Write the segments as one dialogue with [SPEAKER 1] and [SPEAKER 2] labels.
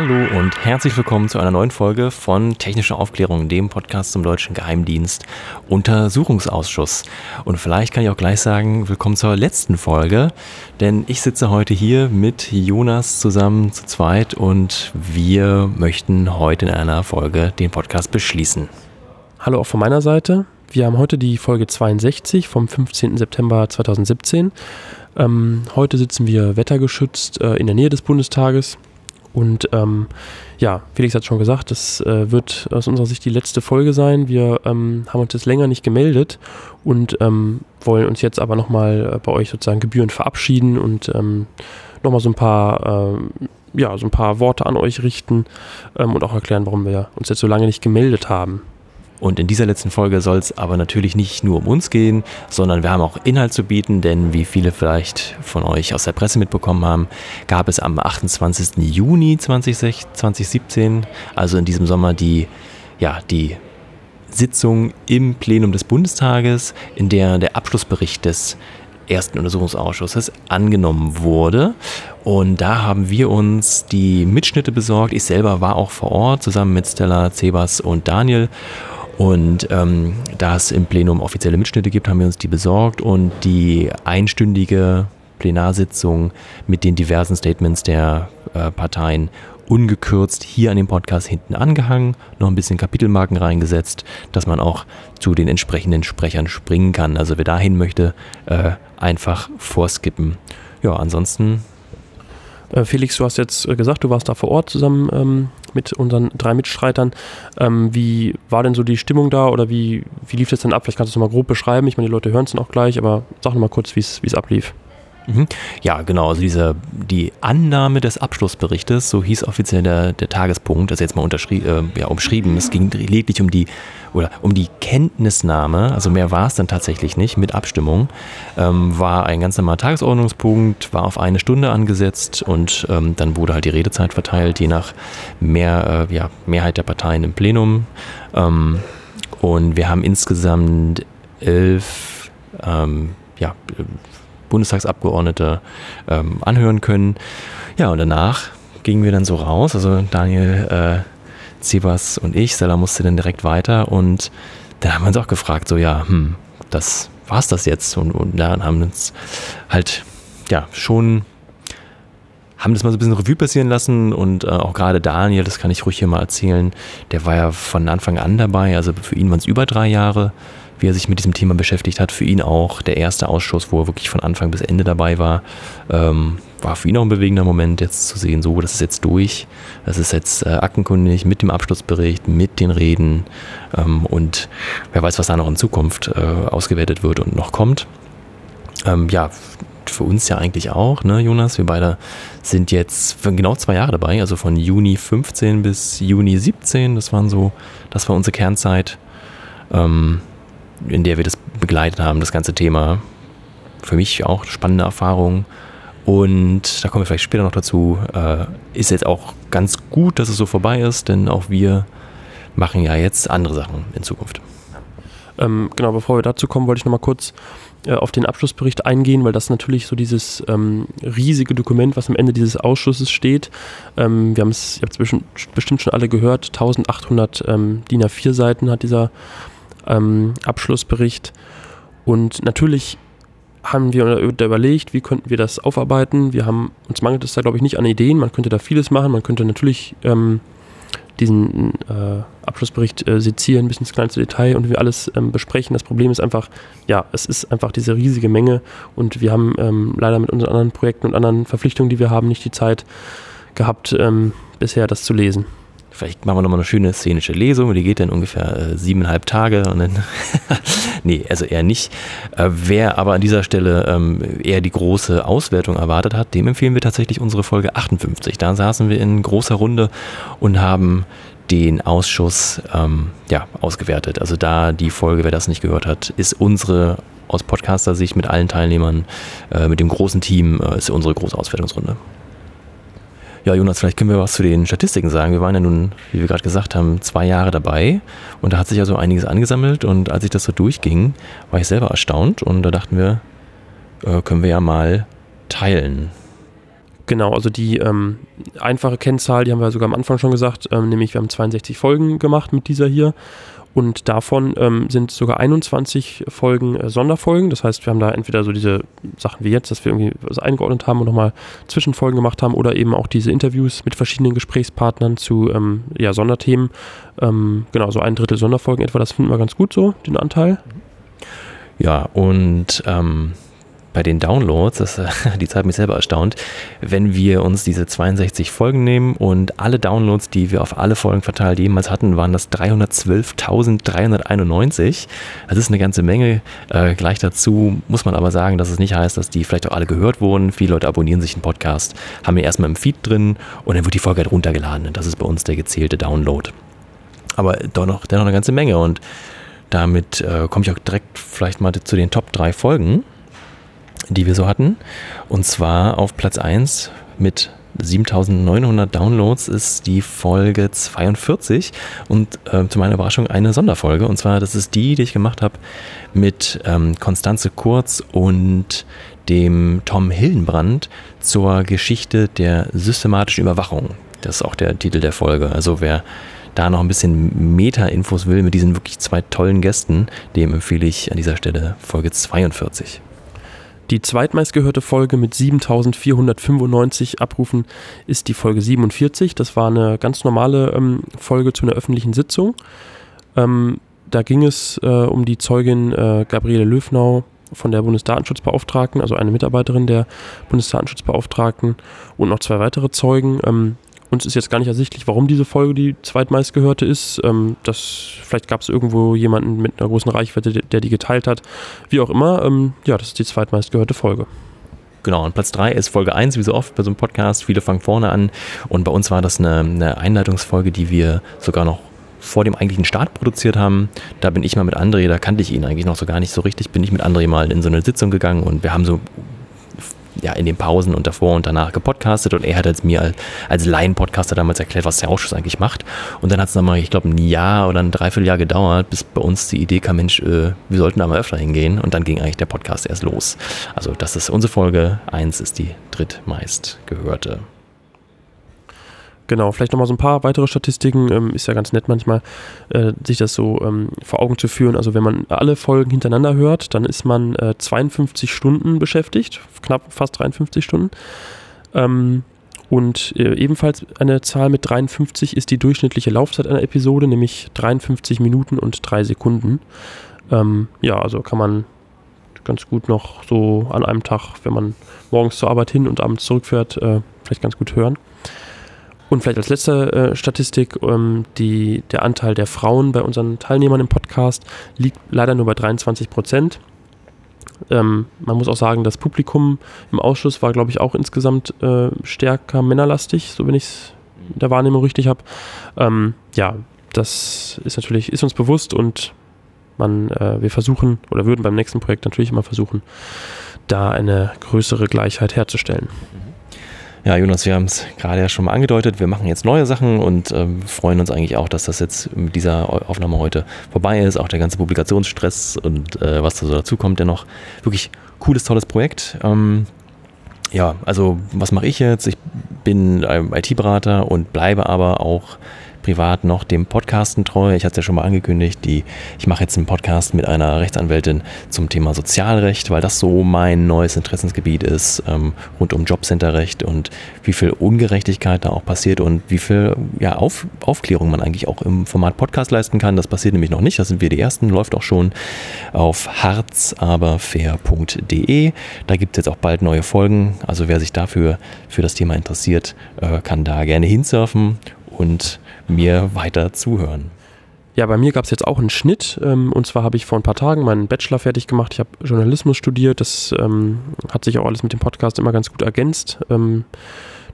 [SPEAKER 1] Hallo und herzlich willkommen zu einer neuen Folge von Technische Aufklärung, dem Podcast zum Deutschen Geheimdienst Untersuchungsausschuss. Und vielleicht kann ich auch gleich sagen, willkommen zur letzten Folge, denn ich sitze heute hier mit Jonas zusammen zu zweit und wir möchten heute in einer Folge den Podcast beschließen.
[SPEAKER 2] Hallo auch von meiner Seite. Wir haben heute die Folge 62 vom 15. September 2017. Ähm, heute sitzen wir wettergeschützt äh, in der Nähe des Bundestages und ähm, ja, Felix hat schon gesagt, das äh, wird aus unserer Sicht die letzte Folge sein. Wir ähm, haben uns jetzt länger nicht gemeldet und ähm, wollen uns jetzt aber nochmal äh, bei euch sozusagen gebührend verabschieden und ähm, nochmal so ein paar, ähm, ja, so ein paar Worte an euch richten ähm, und auch erklären, warum wir uns jetzt so lange nicht gemeldet haben.
[SPEAKER 1] Und in dieser letzten Folge soll es aber natürlich nicht nur um uns gehen, sondern wir haben auch Inhalt zu bieten, denn wie viele vielleicht von euch aus der Presse mitbekommen haben, gab es am 28. Juni 2017, also in diesem Sommer, die, ja, die Sitzung im Plenum des Bundestages, in der der Abschlussbericht des ersten Untersuchungsausschusses angenommen wurde. Und da haben wir uns die Mitschnitte besorgt. Ich selber war auch vor Ort zusammen mit Stella, Zebas und Daniel. Und ähm, da es im Plenum offizielle Mitschnitte gibt, haben wir uns die besorgt und die einstündige Plenarsitzung mit den diversen Statements der äh, Parteien ungekürzt hier an dem Podcast hinten angehangen, noch ein bisschen Kapitelmarken reingesetzt, dass man auch zu den entsprechenden Sprechern springen kann. Also wer dahin möchte, äh, einfach vorskippen. Ja, ansonsten
[SPEAKER 2] äh, Felix, du hast jetzt äh, gesagt, du warst da vor Ort zusammen ähm, mit unseren drei Mitstreitern. Ähm, wie war denn so die Stimmung da oder wie, wie lief das denn ab? Vielleicht kannst du es nochmal grob beschreiben. Ich meine, die Leute hören es dann auch gleich, aber sag nochmal kurz, wie es ablief.
[SPEAKER 1] Mhm. Ja, genau. Also diese, die Annahme des Abschlussberichtes, so hieß offiziell der, der Tagespunkt, also jetzt mal äh, ja, umschrieben. Es ging lediglich um die oder um die Kenntnisnahme, also mehr war es dann tatsächlich nicht mit Abstimmung, ähm, war ein ganz normaler Tagesordnungspunkt, war auf eine Stunde angesetzt und ähm, dann wurde halt die Redezeit verteilt, je nach mehr, äh, ja, Mehrheit der Parteien im Plenum. Ähm, und wir haben insgesamt elf ähm, ja, Bundestagsabgeordnete ähm, anhören können. Ja, und danach gingen wir dann so raus. Also Daniel äh, Zebas und ich, Stella musste dann direkt weiter und da haben wir uns auch gefragt, so ja, hm, das war's das jetzt? Und, und dann haben uns halt ja schon haben das mal so ein bisschen Revue passieren lassen und äh, auch gerade Daniel, das kann ich ruhig hier mal erzählen, der war ja von Anfang an dabei, also für ihn waren es über drei Jahre wie er sich mit diesem Thema beschäftigt hat. Für ihn auch der erste Ausschuss, wo er wirklich von Anfang bis Ende dabei war. Ähm, war für ihn auch ein bewegender Moment, jetzt zu sehen, so, das ist jetzt durch. Das ist jetzt äh, aktenkundig mit dem Abschlussbericht, mit den Reden. Ähm, und wer weiß, was da noch in Zukunft äh, ausgewertet wird und noch kommt. Ähm, ja, für uns ja eigentlich auch, ne, Jonas? Wir beide sind jetzt genau zwei Jahre dabei, also von Juni 15 bis Juni 17. Das waren so, das war unsere Kernzeit. Ähm, in der wir das begleitet haben, das ganze Thema. Für mich auch spannende Erfahrung. Und da kommen wir vielleicht später noch dazu. Äh, ist jetzt auch ganz gut, dass es so vorbei ist, denn auch wir machen ja jetzt andere Sachen in Zukunft.
[SPEAKER 2] Ähm, genau, bevor wir dazu kommen, wollte ich nochmal kurz äh, auf den Abschlussbericht eingehen, weil das natürlich so dieses ähm, riesige Dokument, was am Ende dieses Ausschusses steht. Ähm, wir haben es, ihr habt es bestimmt schon alle gehört, 1800 ähm, DIN A4 Seiten hat dieser ähm, Abschlussbericht. Und natürlich haben wir überlegt, wie könnten wir das aufarbeiten. Wir haben, uns mangelt es da, glaube ich, nicht an Ideen. Man könnte da vieles machen. Man könnte natürlich ähm, diesen äh, Abschlussbericht äh, sezieren, bis ins kleinste Detail und wir alles ähm, besprechen. Das Problem ist einfach, ja, es ist einfach diese riesige Menge und wir haben ähm, leider mit unseren anderen Projekten und anderen Verpflichtungen, die wir haben, nicht die Zeit gehabt, ähm, bisher das zu lesen.
[SPEAKER 1] Vielleicht machen wir nochmal eine schöne szenische Lesung, die geht dann ungefähr äh, siebeneinhalb Tage und dann, nee, also eher nicht. Äh, wer aber an dieser Stelle ähm, eher die große Auswertung erwartet hat, dem empfehlen wir tatsächlich unsere Folge 58. Da saßen wir in großer Runde und haben den Ausschuss ähm, ja, ausgewertet. Also da die Folge, wer das nicht gehört hat, ist unsere aus Podcaster-Sicht mit allen Teilnehmern, äh, mit dem großen Team, äh, ist unsere große Auswertungsrunde. Ja, Jonas, vielleicht können wir was zu den Statistiken sagen. Wir waren ja nun, wie wir gerade gesagt haben, zwei Jahre dabei. Und da hat sich ja so einiges angesammelt. Und als ich das so durchging, war ich selber erstaunt. Und da dachten wir, äh, können wir ja mal teilen.
[SPEAKER 2] Genau, also die ähm, einfache Kennzahl, die haben wir sogar am Anfang schon gesagt, ähm, nämlich wir haben 62 Folgen gemacht mit dieser hier und davon ähm, sind sogar 21 Folgen äh, Sonderfolgen. Das heißt, wir haben da entweder so diese Sachen wie jetzt, dass wir irgendwie was eingeordnet haben und nochmal Zwischenfolgen gemacht haben oder eben auch diese Interviews mit verschiedenen Gesprächspartnern zu ähm, ja, Sonderthemen. Ähm, genau, so ein Drittel Sonderfolgen etwa, das finden wir ganz gut so, den Anteil.
[SPEAKER 1] Ja, und ähm, bei den Downloads, das, die Zeit hat mich selber erstaunt, wenn wir uns diese 62 Folgen nehmen und alle Downloads, die wir auf alle Folgen verteilt jemals hatten, waren das 312.391. Das ist eine ganze Menge. Äh, gleich dazu muss man aber sagen, dass es nicht heißt, dass die vielleicht auch alle gehört wurden. Viele Leute abonnieren sich einen Podcast, haben wir erstmal im Feed drin und dann wird die Folge halt runtergeladen. Das ist bei uns der gezählte Download. Aber doch noch, dennoch eine ganze Menge und damit äh, komme ich auch direkt vielleicht mal zu den Top 3 Folgen die wir so hatten. Und zwar auf Platz 1 mit 7900 Downloads ist die Folge 42 und äh, zu meiner Überraschung eine Sonderfolge. Und zwar, das ist die, die ich gemacht habe mit ähm, Konstanze Kurz und dem Tom Hildenbrand zur Geschichte der systematischen Überwachung. Das ist auch der Titel der Folge. Also wer da noch ein bisschen Meta-Infos will mit diesen wirklich zwei tollen Gästen, dem empfehle ich an dieser Stelle Folge 42.
[SPEAKER 2] Die zweitmeistgehörte Folge mit 7495 Abrufen ist die Folge 47. Das war eine ganz normale ähm, Folge zu einer öffentlichen Sitzung. Ähm, da ging es äh, um die Zeugin äh, Gabriele Löfnau von der Bundesdatenschutzbeauftragten, also eine Mitarbeiterin der Bundesdatenschutzbeauftragten und noch zwei weitere Zeugen. Ähm, uns ist jetzt gar nicht ersichtlich, warum diese Folge die zweitmeistgehörte ist. Ähm, das, vielleicht gab es irgendwo jemanden mit einer großen Reichweite, der, die geteilt hat. Wie auch immer, ähm, ja, das ist die zweitmeistgehörte Folge.
[SPEAKER 1] Genau, und Platz 3 ist Folge 1, wie so oft bei so einem Podcast. Viele fangen vorne an. Und bei uns war das eine, eine Einleitungsfolge, die wir sogar noch vor dem eigentlichen Start produziert haben. Da bin ich mal mit André, da kannte ich ihn eigentlich noch so gar nicht so richtig, bin ich mit André mal in so eine Sitzung gegangen und wir haben so ja, in den Pausen und davor und danach gepodcastet und er hat jetzt mir als, als Laien-Podcaster damals erklärt, was der Ausschuss eigentlich macht. Und dann hat es nochmal, ich glaube, ein Jahr oder ein Dreivierteljahr gedauert, bis bei uns die Idee kam, Mensch, äh, wir sollten da mal öfter hingehen und dann ging eigentlich der Podcast erst los. Also das ist unsere Folge 1 ist die drittmeist gehörte.
[SPEAKER 2] Genau, vielleicht nochmal so ein paar weitere Statistiken. Ähm, ist ja ganz nett manchmal, äh, sich das so ähm, vor Augen zu führen. Also wenn man alle Folgen hintereinander hört, dann ist man äh, 52 Stunden beschäftigt, knapp fast 53 Stunden. Ähm, und äh, ebenfalls eine Zahl mit 53 ist die durchschnittliche Laufzeit einer Episode, nämlich 53 Minuten und 3 Sekunden. Ähm, ja, also kann man ganz gut noch so an einem Tag, wenn man morgens zur Arbeit hin und abends zurückfährt, äh, vielleicht ganz gut hören. Und vielleicht als letzte äh, Statistik, ähm, die, der Anteil der Frauen bei unseren Teilnehmern im Podcast liegt leider nur bei 23 Prozent. Ähm, man muss auch sagen, das Publikum im Ausschuss war, glaube ich, auch insgesamt äh, stärker männerlastig, so wenn ich es in der Wahrnehmung richtig habe. Ähm, ja, das ist natürlich, ist uns bewusst und man, äh, wir versuchen oder würden beim nächsten Projekt natürlich immer versuchen, da eine größere Gleichheit herzustellen. Mhm.
[SPEAKER 1] Ja, Jonas, wir haben es gerade ja schon mal angedeutet. Wir machen jetzt neue Sachen und ähm, freuen uns eigentlich auch, dass das jetzt mit dieser Aufnahme heute vorbei ist. Auch der ganze Publikationsstress und äh, was da so dazu kommt, dennoch wirklich cooles, tolles Projekt. Ähm, ja, also was mache ich jetzt? Ich bin IT-Berater und bleibe aber auch privat noch dem Podcasten treu. Ich hatte es ja schon mal angekündigt, die, ich mache jetzt einen Podcast mit einer Rechtsanwältin zum Thema Sozialrecht, weil das so mein neues Interessensgebiet ist, ähm, rund um Jobcenterrecht und wie viel Ungerechtigkeit da auch passiert und wie viel ja, Auf, Aufklärung man eigentlich auch im Format Podcast leisten kann. Das passiert nämlich noch nicht, das sind wir die Ersten, läuft auch schon auf harzaberfair.de. Da gibt es jetzt auch bald neue Folgen, also wer sich dafür für das Thema interessiert, äh, kann da gerne hinsurfen und mir weiter zuhören.
[SPEAKER 2] Ja, bei mir gab es jetzt auch einen Schnitt. Ähm, und zwar habe ich vor ein paar Tagen meinen Bachelor fertig gemacht. Ich habe Journalismus studiert. Das ähm, hat sich auch alles mit dem Podcast immer ganz gut ergänzt. Ähm,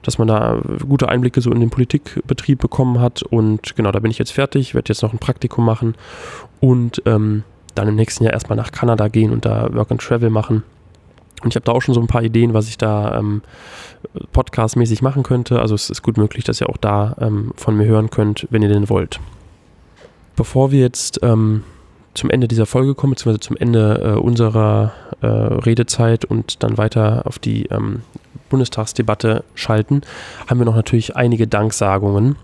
[SPEAKER 2] dass man da gute Einblicke so in den Politikbetrieb bekommen hat. Und genau, da bin ich jetzt fertig, werde jetzt noch ein Praktikum machen und ähm, dann im nächsten Jahr erstmal nach Kanada gehen und da Work and Travel machen. Und ich habe da auch schon so ein paar Ideen, was ich da ähm, podcastmäßig machen könnte. Also es ist gut möglich, dass ihr auch da ähm, von mir hören könnt, wenn ihr denn wollt. Bevor wir jetzt ähm, zum Ende dieser Folge kommen, beziehungsweise zum Ende äh, unserer äh, Redezeit und dann weiter auf die ähm, Bundestagsdebatte schalten, haben wir noch natürlich einige Danksagungen.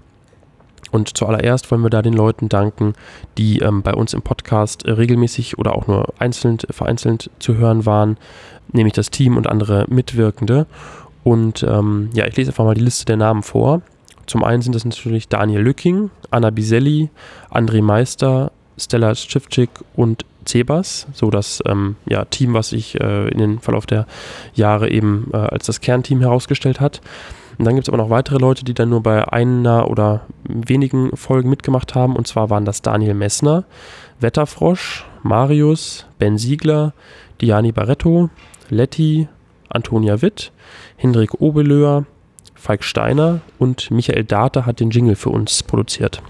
[SPEAKER 2] Und zuallererst wollen wir da den Leuten danken, die ähm, bei uns im Podcast äh, regelmäßig oder auch nur einzeln, vereinzelt zu hören waren, nämlich das Team und andere Mitwirkende. Und ähm, ja, ich lese einfach mal die Liste der Namen vor. Zum einen sind das natürlich Daniel Lücking, Anna Biselli, André Meister, Stella Schiffczyk und Cebas, so das ähm, ja, Team, was sich äh, in den Verlauf der Jahre eben äh, als das Kernteam herausgestellt hat. Und dann gibt es aber noch weitere Leute, die dann nur bei einer oder wenigen Folgen mitgemacht haben. Und zwar waren das Daniel Messner, Wetterfrosch, Marius, Ben Siegler, Diani Barretto, Letty, Antonia Witt, Hendrik Obelöhr, Falk Steiner und Michael Date hat den Jingle für uns produziert.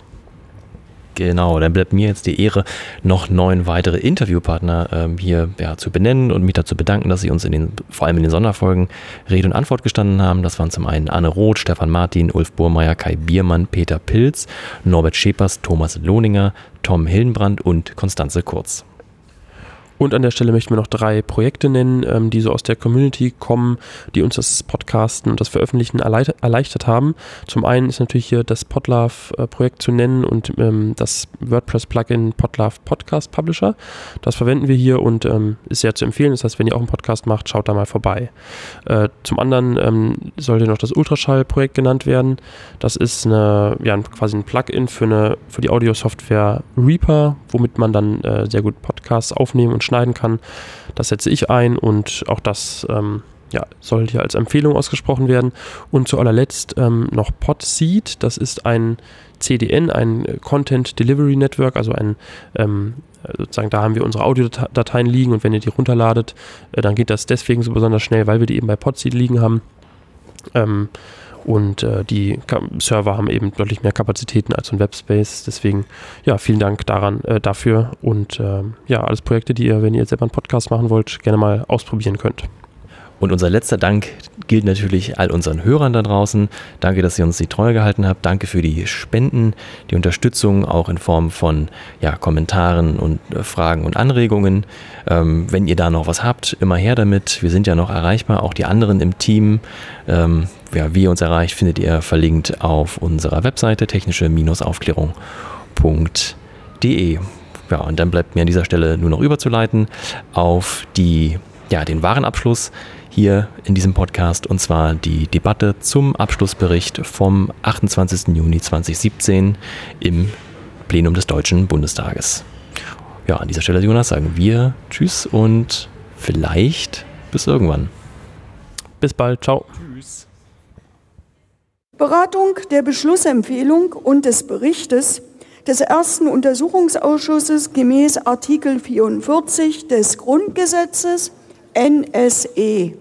[SPEAKER 1] Genau, dann bleibt mir jetzt die Ehre, noch neun weitere Interviewpartner ähm, hier ja, zu benennen und mich dazu bedanken, dass sie uns in den, vor allem in den Sonderfolgen Rede und Antwort gestanden haben. Das waren zum einen Anne Roth, Stefan Martin, Ulf Burmeier, Kai Biermann, Peter Pilz, Norbert Schepers, Thomas Lohninger, Tom Hillenbrand und Konstanze Kurz.
[SPEAKER 2] Und an der Stelle möchten wir noch drei Projekte nennen, ähm, die so aus der Community kommen, die uns das Podcasten und das Veröffentlichen erleichtert haben. Zum einen ist natürlich hier das Podlove-Projekt zu nennen und ähm, das WordPress-Plugin Podlove Podcast Publisher. Das verwenden wir hier und ähm, ist sehr zu empfehlen. Das heißt, wenn ihr auch einen Podcast macht, schaut da mal vorbei. Äh, zum anderen ähm, sollte noch das Ultraschall-Projekt genannt werden. Das ist eine, ja, quasi ein Plugin für, eine, für die Audio-Software Reaper, womit man dann äh, sehr gut Podcasts aufnehmen und schneiden kann. Das setze ich ein und auch das ähm, ja, soll hier als Empfehlung ausgesprochen werden. Und zu allerletzt ähm, noch Podseed. Das ist ein CDN, ein Content Delivery Network, also ein ähm, sozusagen da haben wir unsere Audiodateien liegen und wenn ihr die runterladet, äh, dann geht das deswegen so besonders schnell, weil wir die eben bei Podseed liegen haben. Ähm, und äh, die Server haben eben deutlich mehr Kapazitäten als ein Webspace. Deswegen, ja, vielen Dank daran, äh, dafür. Und äh, ja, alles Projekte, die ihr, wenn ihr selber einen Podcast machen wollt, gerne mal ausprobieren könnt.
[SPEAKER 1] Und unser letzter Dank gilt natürlich all unseren Hörern da draußen. Danke, dass ihr uns die Treue gehalten habt. Danke für die Spenden, die Unterstützung, auch in Form von ja, Kommentaren und äh, Fragen und Anregungen. Ähm, wenn ihr da noch was habt, immer her damit. Wir sind ja noch erreichbar, auch die anderen im Team. Ähm, ja, wie ihr uns erreicht, findet ihr verlinkt auf unserer Webseite technische-aufklärung.de. Ja, und dann bleibt mir an dieser Stelle nur noch überzuleiten auf die, ja, den Warenabschluss hier in diesem Podcast und zwar die Debatte zum Abschlussbericht vom 28. Juni 2017 im Plenum des Deutschen Bundestages. Ja, an dieser Stelle, Jonas, sagen wir Tschüss und vielleicht bis irgendwann.
[SPEAKER 2] Bis bald, ciao.
[SPEAKER 3] Beratung der Beschlussempfehlung und des Berichtes des ersten Untersuchungsausschusses gemäß Artikel 44 des Grundgesetzes NSE.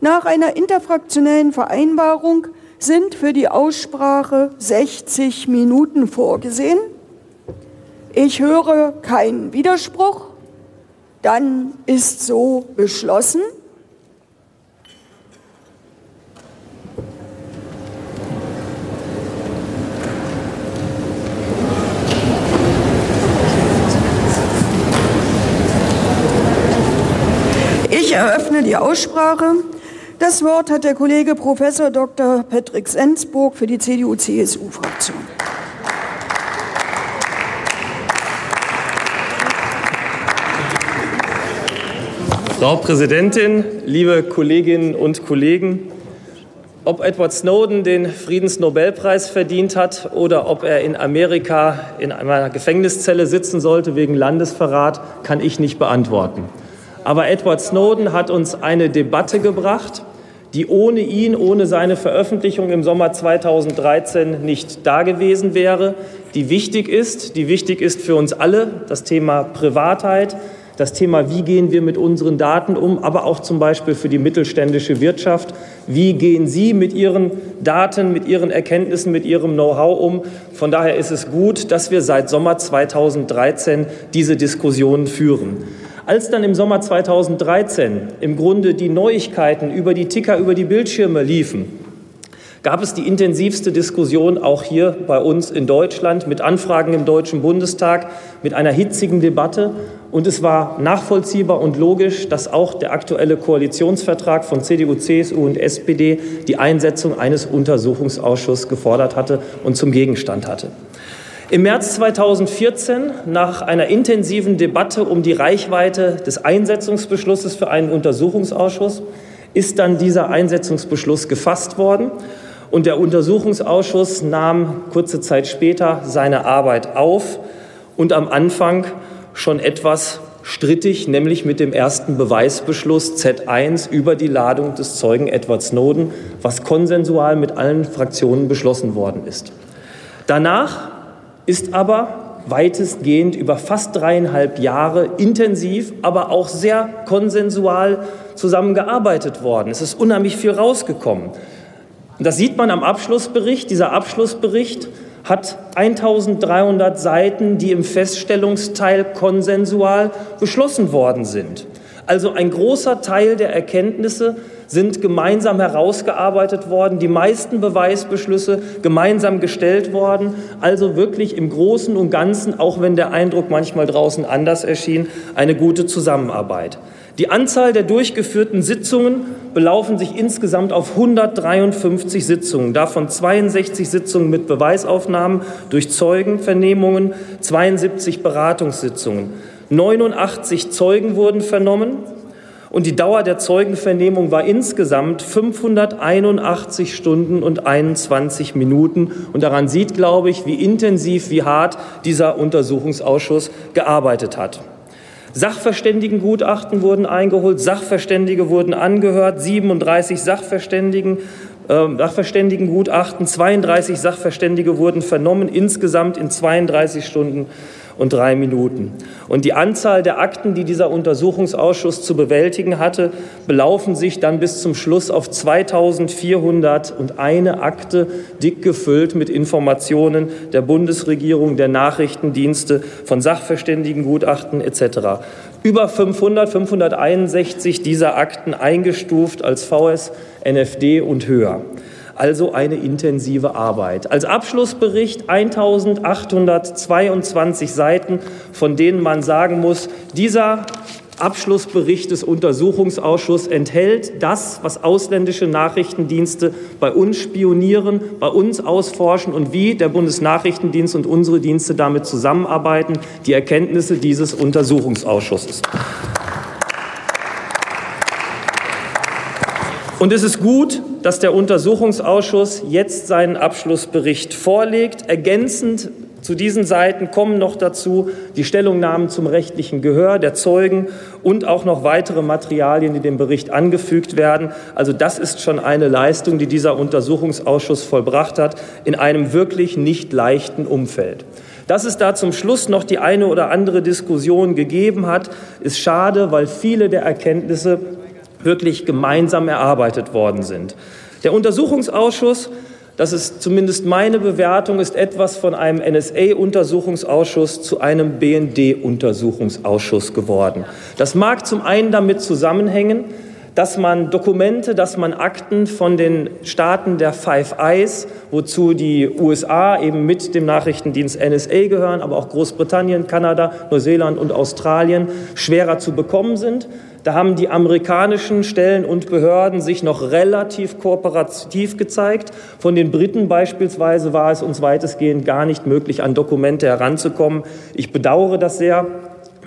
[SPEAKER 3] Nach einer interfraktionellen Vereinbarung sind für die Aussprache 60 Minuten vorgesehen. Ich höre keinen Widerspruch. Dann ist so beschlossen. Ich eröffne die Aussprache. Das Wort hat der Kollege Professor Dr. Patrick Sensburg für die CDU-CSU-Fraktion.
[SPEAKER 4] Frau Präsidentin, liebe Kolleginnen und Kollegen! Ob Edward Snowden den Friedensnobelpreis verdient hat oder ob er in Amerika in einer Gefängniszelle sitzen sollte wegen Landesverrat, kann ich nicht beantworten. Aber Edward Snowden hat uns eine Debatte gebracht, die ohne ihn, ohne seine Veröffentlichung im Sommer 2013 nicht da gewesen wäre, die wichtig ist, die wichtig ist für uns alle, das Thema Privatheit, das Thema, wie gehen wir mit unseren Daten um, aber auch zum Beispiel für die mittelständische Wirtschaft, wie gehen Sie mit Ihren Daten, mit Ihren Erkenntnissen, mit Ihrem Know-how um. Von daher ist es gut, dass wir seit Sommer 2013 diese Diskussionen führen. Als dann im Sommer 2013 im Grunde die Neuigkeiten über die Ticker, über die Bildschirme liefen, gab es die intensivste Diskussion auch hier bei uns in Deutschland mit Anfragen im Deutschen Bundestag, mit einer hitzigen Debatte. Und es war nachvollziehbar und logisch, dass auch der aktuelle Koalitionsvertrag von CDU, CSU und SPD die Einsetzung eines Untersuchungsausschusses gefordert hatte und zum Gegenstand hatte. Im März 2014, nach einer intensiven Debatte um die Reichweite des Einsetzungsbeschlusses für einen Untersuchungsausschuss, ist dann dieser Einsetzungsbeschluss gefasst worden. Und der Untersuchungsausschuss nahm kurze Zeit später seine Arbeit auf und am Anfang schon etwas strittig, nämlich mit dem ersten Beweisbeschluss Z1 über die Ladung des Zeugen Edward Snowden, was konsensual mit allen Fraktionen beschlossen worden ist. Danach ist aber weitestgehend über fast dreieinhalb Jahre intensiv, aber auch sehr konsensual zusammengearbeitet worden. Es ist unheimlich viel rausgekommen. Das sieht man am Abschlussbericht. Dieser Abschlussbericht hat 1300 Seiten, die im Feststellungsteil konsensual beschlossen worden sind. Also ein großer Teil der Erkenntnisse sind gemeinsam herausgearbeitet worden, die meisten Beweisbeschlüsse gemeinsam gestellt worden. Also wirklich im Großen und Ganzen, auch wenn der Eindruck manchmal draußen anders erschien, eine gute Zusammenarbeit. Die Anzahl der durchgeführten Sitzungen belaufen sich insgesamt auf 153 Sitzungen, davon 62 Sitzungen mit Beweisaufnahmen durch Zeugenvernehmungen, 72 Beratungssitzungen. 89 Zeugen wurden vernommen und die Dauer der Zeugenvernehmung war insgesamt 581 Stunden und 21 Minuten. Und daran sieht, glaube ich, wie intensiv, wie hart dieser Untersuchungsausschuss gearbeitet hat. Sachverständigengutachten wurden eingeholt, Sachverständige wurden angehört, 37 Sachverständigen, äh, Sachverständigengutachten, 32 Sachverständige wurden vernommen, insgesamt in 32 Stunden und drei Minuten. Und die Anzahl der Akten, die dieser Untersuchungsausschuss zu bewältigen hatte, belaufen sich dann bis zum Schluss auf 2401 Akte, dick gefüllt mit Informationen der Bundesregierung, der Nachrichtendienste, von Sachverständigengutachten etc. Über 500, 561 dieser Akten eingestuft als VS, NFD und höher also eine intensive Arbeit. Als Abschlussbericht 1822 Seiten, von denen man sagen muss, dieser Abschlussbericht des Untersuchungsausschusses enthält das, was ausländische Nachrichtendienste bei uns spionieren, bei uns ausforschen und wie der Bundesnachrichtendienst und unsere Dienste damit zusammenarbeiten, die Erkenntnisse dieses Untersuchungsausschusses. Und es ist gut, dass der Untersuchungsausschuss jetzt seinen Abschlussbericht vorlegt. Ergänzend zu diesen Seiten kommen noch dazu die Stellungnahmen zum rechtlichen Gehör der Zeugen und auch noch weitere Materialien, die dem Bericht angefügt werden. Also das ist schon eine Leistung, die dieser Untersuchungsausschuss vollbracht hat, in einem wirklich nicht leichten Umfeld. Dass es da zum Schluss noch die eine oder andere Diskussion gegeben hat, ist schade, weil viele der Erkenntnisse wirklich gemeinsam erarbeitet worden sind. Der Untersuchungsausschuss, das ist zumindest meine Bewertung, ist etwas von einem NSA-Untersuchungsausschuss zu einem BND-Untersuchungsausschuss geworden. Das mag zum einen damit zusammenhängen, dass man Dokumente, dass man Akten von den Staaten der Five Eyes, wozu die USA eben mit dem Nachrichtendienst NSA gehören, aber auch Großbritannien, Kanada, Neuseeland und Australien, schwerer zu bekommen sind. Da haben die amerikanischen Stellen und Behörden sich noch relativ kooperativ gezeigt. Von den Briten beispielsweise war es uns weitestgehend gar nicht möglich, an Dokumente heranzukommen. Ich bedauere das sehr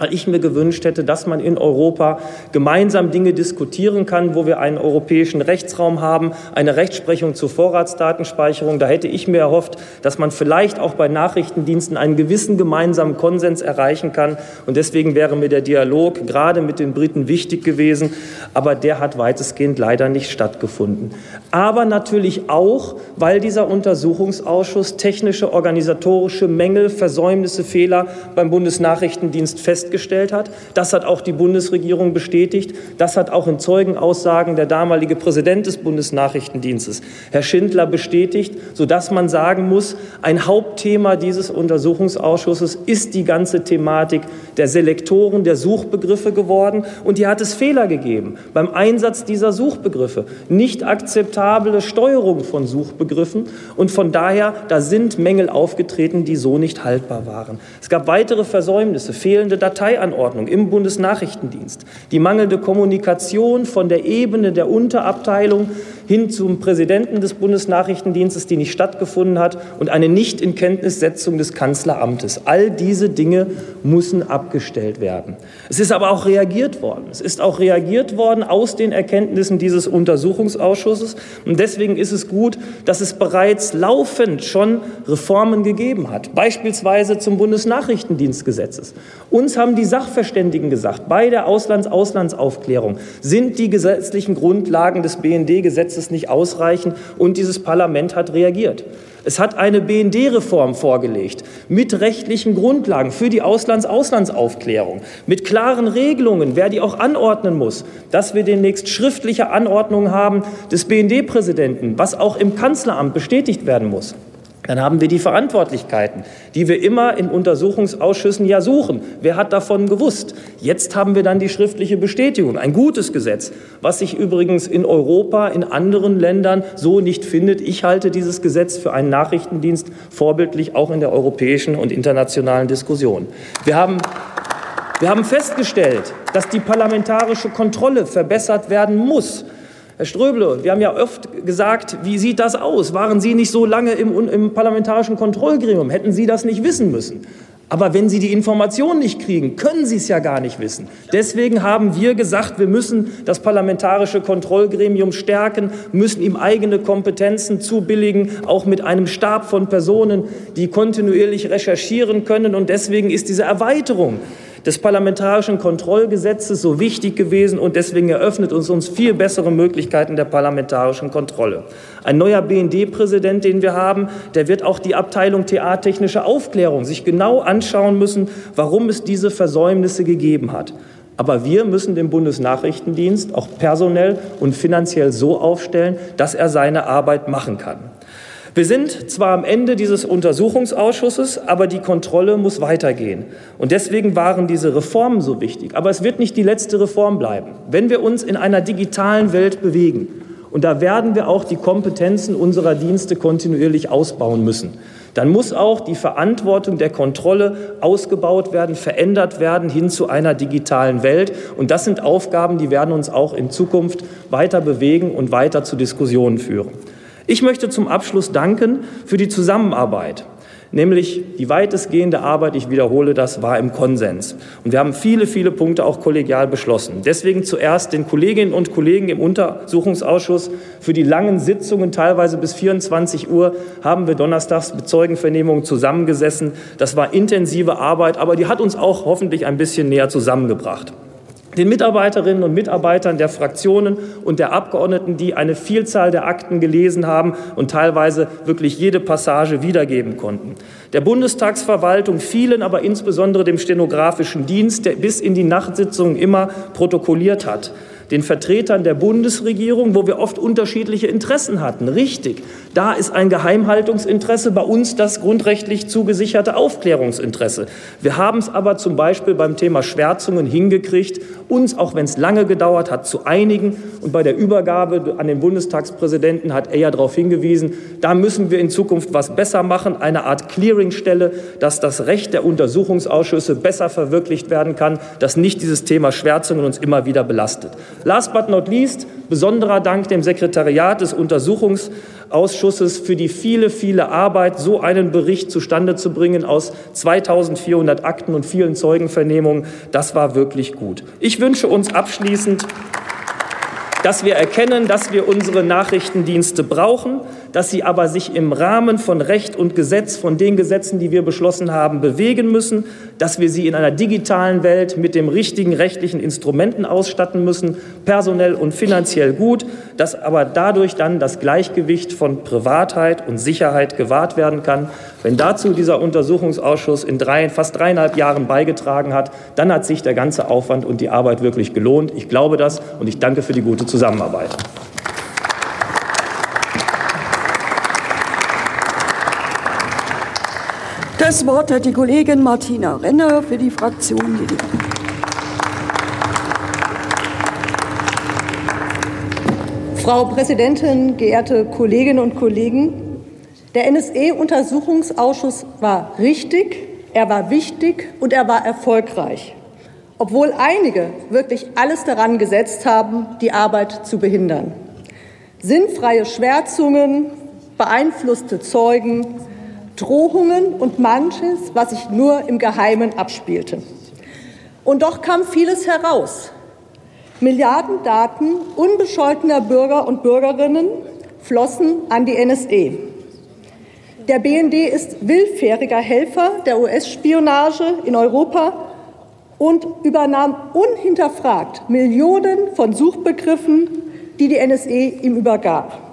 [SPEAKER 4] weil ich mir gewünscht hätte, dass man in Europa gemeinsam Dinge diskutieren kann, wo wir einen europäischen Rechtsraum haben, eine Rechtsprechung zur Vorratsdatenspeicherung. Da hätte ich mir erhofft, dass man vielleicht auch bei Nachrichtendiensten einen gewissen gemeinsamen Konsens erreichen kann. Und deswegen wäre mir der Dialog gerade mit den Briten wichtig gewesen. Aber der hat weitestgehend leider nicht stattgefunden. Aber natürlich auch, weil dieser Untersuchungsausschuss technische, organisatorische Mängel, Versäumnisse, Fehler beim Bundesnachrichtendienst festgestellt festgestellt hat. Das hat auch die Bundesregierung bestätigt. Das hat auch in Zeugenaussagen der damalige Präsident des Bundesnachrichtendienstes, Herr Schindler, bestätigt, sodass man sagen muss, ein Hauptthema dieses Untersuchungsausschusses ist die ganze Thematik der Selektoren, der Suchbegriffe geworden. Und hier hat es Fehler gegeben beim Einsatz dieser Suchbegriffe. Nicht akzeptable Steuerung von Suchbegriffen. Und von daher, da sind Mängel aufgetreten, die so nicht haltbar waren. Es gab weitere Versäumnisse, fehlende Dateien. Parteianordnung im Bundesnachrichtendienst, die mangelnde Kommunikation von der Ebene der Unterabteilung hin zum Präsidenten des Bundesnachrichtendienstes, die nicht stattgefunden hat, und eine Nicht-Inkenntnissetzung des Kanzleramtes. All diese Dinge müssen abgestellt werden. Es ist aber auch reagiert worden. Es ist auch reagiert worden aus den Erkenntnissen dieses Untersuchungsausschusses. Und deswegen ist es gut, dass es bereits laufend schon Reformen gegeben hat, beispielsweise zum Bundesnachrichtendienstgesetzes. Uns haben die Sachverständigen gesagt, bei der Auslands-Auslandsaufklärung sind die gesetzlichen Grundlagen des BND-Gesetzes es nicht ausreichen und dieses Parlament hat reagiert. Es hat eine BND-Reform vorgelegt mit rechtlichen Grundlagen für die Auslands-Auslandsaufklärung, mit klaren Regelungen, wer die auch anordnen muss, dass wir demnächst schriftliche Anordnungen haben des BND-Präsidenten, was auch im Kanzleramt bestätigt werden muss. Dann haben wir die Verantwortlichkeiten, die wir immer in Untersuchungsausschüssen ja suchen. Wer hat davon gewusst? Jetzt haben wir dann die schriftliche Bestätigung. Ein gutes Gesetz, was sich übrigens in Europa, in anderen Ländern so nicht findet. Ich halte dieses Gesetz für einen Nachrichtendienst vorbildlich, auch in der europäischen und internationalen Diskussion. Wir haben wir haben festgestellt, dass die parlamentarische Kontrolle verbessert werden muss. Herr Ströble, wir haben ja oft gesagt, wie sieht das aus? Waren Sie nicht so lange im, im parlamentarischen Kontrollgremium? Hätten Sie das nicht wissen müssen? Aber wenn Sie die Information nicht kriegen, können Sie es ja gar nicht wissen. Deswegen haben wir gesagt, wir müssen das parlamentarische Kontrollgremium stärken, müssen ihm eigene Kompetenzen zubilligen, auch mit einem Stab von Personen, die kontinuierlich recherchieren können. Und deswegen ist diese Erweiterung des parlamentarischen Kontrollgesetzes so wichtig gewesen und deswegen eröffnet uns uns viel bessere Möglichkeiten der parlamentarischen Kontrolle. Ein neuer BND-Präsident, den wir haben, der wird auch die Abteilung TA-technische Aufklärung sich genau anschauen müssen, warum es diese Versäumnisse gegeben hat. Aber wir müssen den Bundesnachrichtendienst auch personell und finanziell so aufstellen, dass er seine Arbeit machen kann. Wir sind zwar am Ende dieses Untersuchungsausschusses, aber die Kontrolle muss weitergehen. Und deswegen waren diese Reformen so wichtig. Aber es wird nicht die letzte Reform bleiben. Wenn wir uns in einer digitalen Welt bewegen, und da werden wir auch die Kompetenzen unserer Dienste kontinuierlich ausbauen müssen, dann muss auch die Verantwortung der Kontrolle ausgebaut werden, verändert werden hin zu einer digitalen Welt. Und das sind Aufgaben, die werden uns auch in Zukunft weiter bewegen und weiter zu Diskussionen führen. Ich möchte zum Abschluss danken für die Zusammenarbeit, nämlich die weitestgehende Arbeit, ich wiederhole das, war im Konsens. Und wir haben viele, viele Punkte auch kollegial beschlossen. Deswegen zuerst den Kolleginnen und Kollegen im Untersuchungsausschuss für die langen Sitzungen, teilweise bis 24 Uhr, haben wir donnerstags mit Zeugenvernehmungen zusammengesessen. Das war intensive Arbeit, aber die hat uns auch hoffentlich ein bisschen näher zusammengebracht den Mitarbeiterinnen und Mitarbeitern der Fraktionen und der Abgeordneten, die eine Vielzahl der Akten gelesen haben und teilweise wirklich jede Passage wiedergeben konnten. Der Bundestagsverwaltung, vielen aber insbesondere dem stenografischen Dienst, der bis in die Nachtsitzungen immer protokolliert hat den Vertretern der Bundesregierung, wo wir oft unterschiedliche Interessen hatten. Richtig, da ist ein Geheimhaltungsinteresse, bei uns das grundrechtlich zugesicherte Aufklärungsinteresse. Wir haben es aber zum Beispiel beim Thema Schwärzungen hingekriegt, uns, auch wenn es lange gedauert hat, zu einigen. Und bei der Übergabe an den Bundestagspräsidenten hat er ja darauf hingewiesen, da müssen wir in Zukunft was besser machen, eine Art Clearingstelle, dass das Recht der Untersuchungsausschüsse besser verwirklicht werden kann, dass nicht dieses Thema Schwärzungen uns immer wieder belastet. Last but not least, besonderer Dank dem Sekretariat des Untersuchungsausschusses für die viele, viele Arbeit, so einen Bericht zustande zu bringen aus 2400 Akten und vielen Zeugenvernehmungen. Das war wirklich gut. Ich wünsche uns abschließend, dass wir erkennen, dass wir unsere Nachrichtendienste brauchen, dass sie aber sich im Rahmen von Recht und Gesetz, von den Gesetzen, die wir beschlossen haben, bewegen müssen, dass wir sie in einer digitalen Welt mit dem richtigen rechtlichen Instrumenten ausstatten müssen, personell und finanziell gut, dass aber dadurch dann das Gleichgewicht von Privatheit und Sicherheit gewahrt werden kann. Wenn dazu dieser Untersuchungsausschuss in drei, fast dreieinhalb Jahren beigetragen hat, dann hat sich der ganze Aufwand und die Arbeit wirklich gelohnt. Ich glaube das und ich danke für die gute Zusammenarbeit.
[SPEAKER 3] Das Wort hat die Kollegin Martina Renner für die Fraktion Die
[SPEAKER 5] Frau Präsidentin, geehrte Kolleginnen und Kollegen! Der NSE-Untersuchungsausschuss war richtig, er war wichtig und er war erfolgreich. obwohl einige wirklich alles daran gesetzt haben, die Arbeit zu behindern. Sinnfreie Schwärzungen, beeinflusste Zeugen, Drohungen und manches, was sich nur im Geheimen abspielte. Und doch kam vieles heraus. Milliarden Daten unbescholtener Bürger und Bürgerinnen flossen an die NSE. Der BND ist willfähriger Helfer der US-Spionage in Europa und übernahm unhinterfragt Millionen von Suchbegriffen, die die NSE ihm übergab.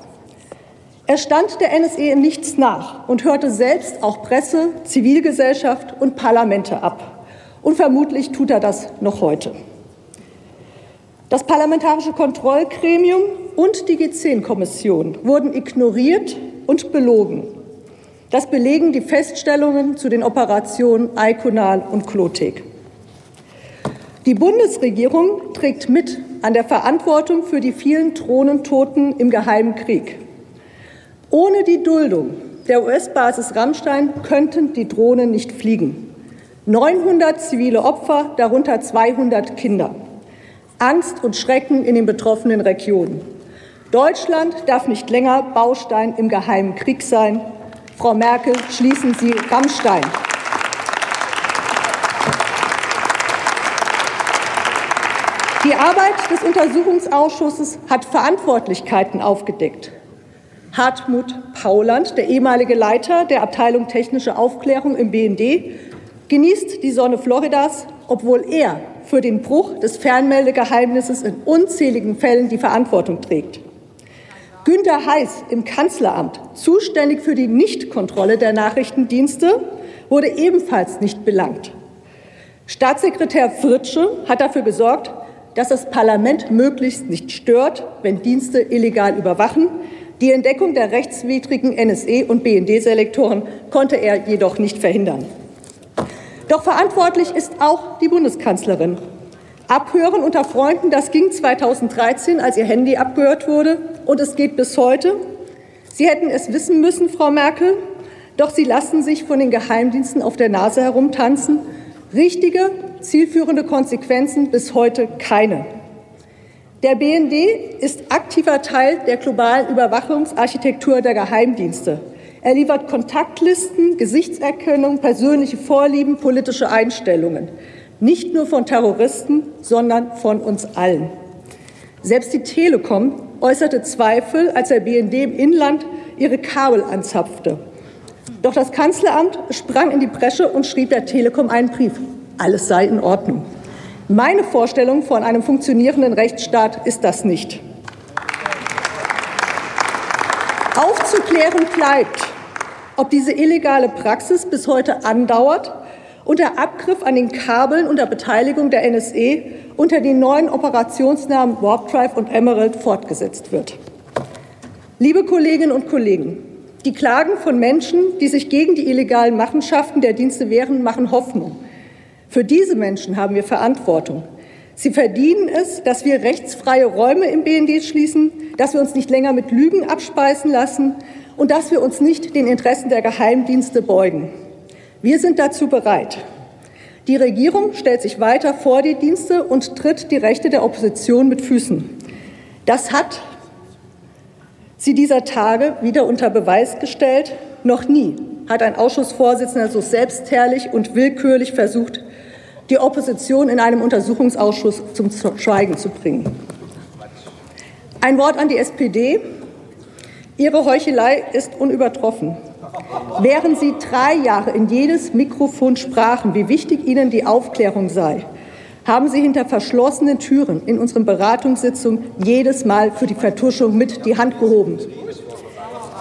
[SPEAKER 5] Er stand der NSE in nichts nach und hörte selbst auch Presse, Zivilgesellschaft und Parlamente ab. Und vermutlich tut er das noch heute. Das Parlamentarische Kontrollgremium und die G10-Kommission wurden ignoriert und belogen. Das belegen die Feststellungen zu den Operationen Iconal und Klotek. Die Bundesregierung trägt mit an der Verantwortung für die vielen Drohnentoten im Geheimen Krieg. Ohne die Duldung der US-Basis Rammstein könnten die Drohnen nicht fliegen. 900 zivile Opfer, darunter 200 Kinder. Angst und Schrecken in den betroffenen Regionen. Deutschland darf nicht länger Baustein im Geheimen Krieg sein. Frau Merkel, schließen Sie Rammstein. Die Arbeit des Untersuchungsausschusses hat Verantwortlichkeiten aufgedeckt. Hartmut Pauland, der ehemalige Leiter der Abteilung Technische Aufklärung im BND, genießt die Sonne Floridas, obwohl er für den Bruch des Fernmeldegeheimnisses in unzähligen Fällen die Verantwortung trägt. Günter Heiß im Kanzleramt, zuständig für die Nichtkontrolle der Nachrichtendienste, wurde ebenfalls nicht belangt. Staatssekretär Fritsche hat dafür gesorgt, dass das Parlament möglichst nicht stört, wenn Dienste illegal überwachen. Die Entdeckung der rechtswidrigen NSE- und BND-Selektoren konnte er jedoch nicht verhindern. Doch verantwortlich ist auch die Bundeskanzlerin. Abhören unter Freunden, das ging 2013, als ihr Handy abgehört wurde, und es geht bis heute. Sie hätten es wissen müssen, Frau Merkel, doch Sie lassen sich von den Geheimdiensten auf der Nase herumtanzen. Richtige, zielführende Konsequenzen bis heute keine. Der BND ist aktiver Teil der globalen Überwachungsarchitektur der Geheimdienste. Er liefert Kontaktlisten, Gesichtserkennung, persönliche Vorlieben, politische Einstellungen. Nicht nur von Terroristen, sondern von uns allen. Selbst die Telekom äußerte Zweifel, als der BND im Inland ihre Kabel anzapfte. Doch das Kanzleramt sprang in die Bresche und schrieb der Telekom einen Brief. Alles sei in Ordnung. Meine Vorstellung von einem funktionierenden Rechtsstaat ist das nicht. Aufzuklären bleibt, ob diese illegale Praxis bis heute andauert und der Abgriff an den Kabeln unter Beteiligung der NSE unter den neuen Operationsnamen Warp Drive und Emerald fortgesetzt wird. Liebe Kolleginnen und Kollegen, die Klagen von Menschen, die sich gegen die illegalen Machenschaften der Dienste wehren, machen Hoffnung. Für diese Menschen haben wir Verantwortung. Sie verdienen es, dass wir rechtsfreie Räume im BND schließen, dass wir uns nicht länger mit Lügen abspeisen lassen und dass wir uns nicht den Interessen der Geheimdienste beugen. Wir sind dazu bereit. Die Regierung stellt sich weiter vor die Dienste und tritt die Rechte der Opposition mit Füßen. Das hat sie dieser Tage wieder unter Beweis gestellt. Noch nie hat ein Ausschussvorsitzender so selbstherrlich und willkürlich versucht, die Opposition in einem Untersuchungsausschuss zum Schweigen zu bringen. Ein Wort an die SPD. Ihre Heuchelei ist unübertroffen. Während Sie drei Jahre in jedes Mikrofon sprachen, wie wichtig Ihnen die Aufklärung sei, haben Sie hinter verschlossenen Türen in unseren Beratungssitzungen jedes Mal für die Vertuschung mit die Hand gehoben.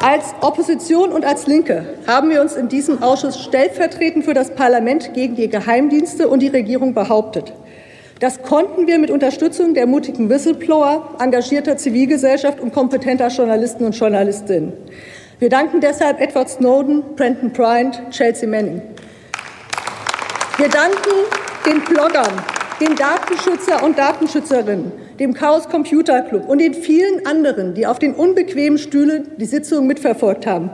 [SPEAKER 5] Als Opposition und als Linke haben wir uns in diesem Ausschuss stellvertretend für das Parlament gegen die Geheimdienste und die Regierung behauptet. Das konnten wir mit Unterstützung der mutigen Whistleblower, engagierter Zivilgesellschaft und kompetenter Journalisten und Journalistinnen. Wir danken deshalb Edward Snowden, Brenton Bryant, Chelsea Manning. Wir danken den Bloggern, den Datenschützer und Datenschützerinnen, dem Chaos Computer Club und den vielen anderen, die auf den unbequemen Stühlen die Sitzung mitverfolgt haben.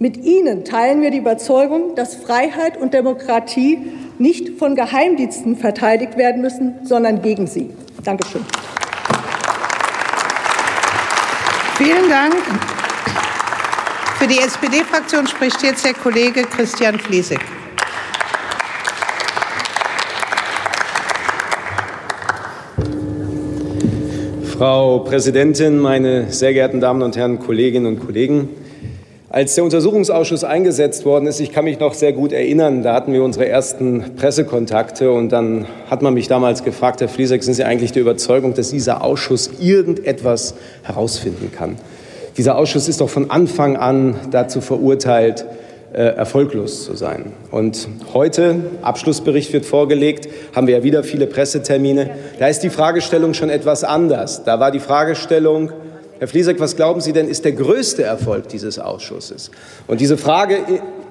[SPEAKER 5] Mit ihnen teilen wir die Überzeugung, dass Freiheit und Demokratie nicht von Geheimdiensten verteidigt werden müssen, sondern gegen sie. Dankeschön.
[SPEAKER 6] Vielen Dank. Für die SPD-Fraktion spricht jetzt der Kollege Christian Fliesig.
[SPEAKER 7] Frau Präsidentin, meine sehr geehrten Damen und Herren Kolleginnen und Kollegen! Als der Untersuchungsausschuss eingesetzt worden ist, ich kann mich noch sehr gut erinnern, da hatten wir unsere ersten Pressekontakte und dann hat man mich damals gefragt, Herr Flieseck, sind Sie eigentlich der Überzeugung, dass dieser Ausschuss irgendetwas herausfinden kann? Dieser Ausschuss ist doch von Anfang an dazu verurteilt, erfolglos zu sein. Und heute, Abschlussbericht wird vorgelegt, haben wir ja wieder viele Pressetermine. Da ist die Fragestellung schon etwas anders. Da war die Fragestellung, Herr Flieseck, was glauben Sie denn, ist der größte Erfolg dieses Ausschusses? Und diese Frage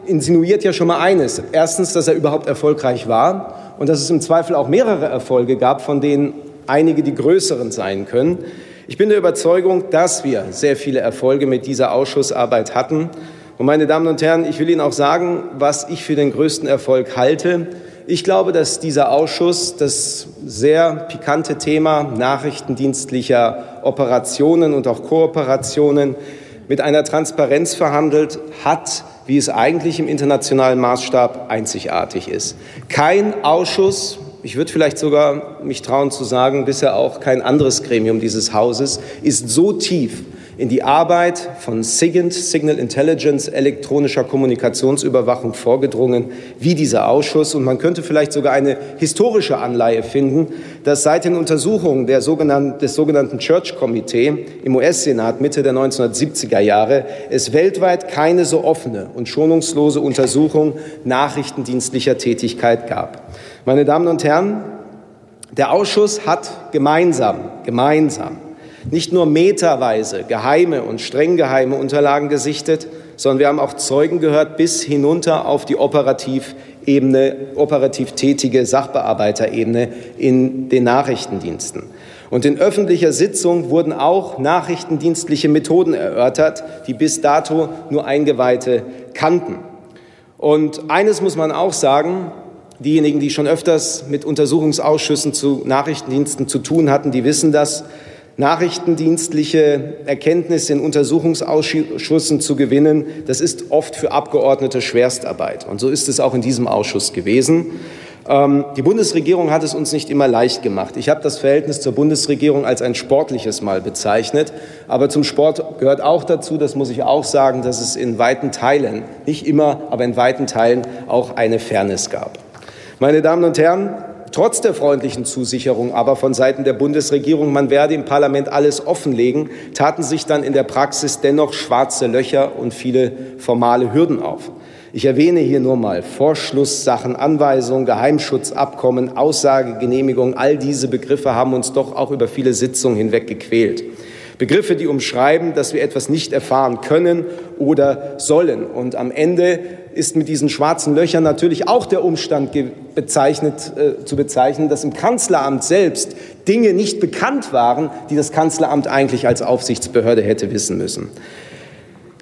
[SPEAKER 7] insinuiert ja schon mal eines. Erstens, dass er überhaupt erfolgreich war und dass es im Zweifel auch mehrere Erfolge gab, von denen einige die größeren sein können. Ich bin der Überzeugung, dass wir sehr viele Erfolge mit dieser Ausschussarbeit hatten. Und meine Damen und Herren, ich will Ihnen auch sagen, was ich für den größten Erfolg halte. Ich glaube, dass dieser Ausschuss das sehr pikante Thema nachrichtendienstlicher Operationen und auch Kooperationen mit einer Transparenz verhandelt hat, wie es eigentlich im internationalen Maßstab einzigartig ist. Kein Ausschuss, ich würde vielleicht sogar mich trauen zu sagen, bisher auch kein anderes Gremium dieses Hauses, ist so tief in die Arbeit von SIGINT, Signal Intelligence, elektronischer Kommunikationsüberwachung vorgedrungen, wie dieser Ausschuss. Und man könnte vielleicht sogar eine historische Anleihe finden, dass seit den Untersuchungen der sogenannten, des sogenannten Church Committee im US-Senat Mitte der 1970er Jahre es weltweit keine so offene und schonungslose Untersuchung nachrichtendienstlicher Tätigkeit gab. Meine Damen und Herren, der Ausschuss hat gemeinsam, gemeinsam nicht nur meterweise geheime und streng geheime Unterlagen gesichtet, sondern wir haben auch Zeugen gehört bis hinunter auf die Operativebene, operativ tätige Sachbearbeiterebene in den Nachrichtendiensten. Und in öffentlicher Sitzung wurden auch nachrichtendienstliche Methoden erörtert, die bis dato nur Eingeweihte kannten. Und eines muss man auch sagen, diejenigen, die schon öfters mit Untersuchungsausschüssen zu Nachrichtendiensten zu tun hatten, die wissen das, nachrichtendienstliche Erkenntnisse in Untersuchungsausschüssen zu gewinnen, das ist oft für Abgeordnete Schwerstarbeit. Und so ist es auch in diesem Ausschuss gewesen. Ähm, die Bundesregierung hat es uns nicht immer leicht gemacht. Ich habe das Verhältnis zur Bundesregierung als ein sportliches mal bezeichnet. Aber zum Sport gehört auch dazu, das muss ich auch sagen, dass es in weiten Teilen, nicht immer, aber in weiten Teilen auch eine Fairness gab. Meine Damen und Herren, trotz der freundlichen Zusicherung aber von Seiten der Bundesregierung, man werde im Parlament alles offenlegen, taten sich dann in der Praxis dennoch schwarze Löcher und viele formale Hürden auf. Ich erwähne hier nur mal Vorschlusssachen, Anweisungen, Geheimschutzabkommen, Aussagegenehmigung. All diese Begriffe haben uns doch auch über viele Sitzungen hinweg gequält. Begriffe, die umschreiben, dass wir etwas nicht erfahren können oder sollen. Und am Ende ist mit diesen schwarzen Löchern natürlich auch der Umstand bezeichnet, äh, zu bezeichnen, dass im Kanzleramt selbst Dinge nicht bekannt waren, die das Kanzleramt eigentlich als Aufsichtsbehörde hätte wissen müssen.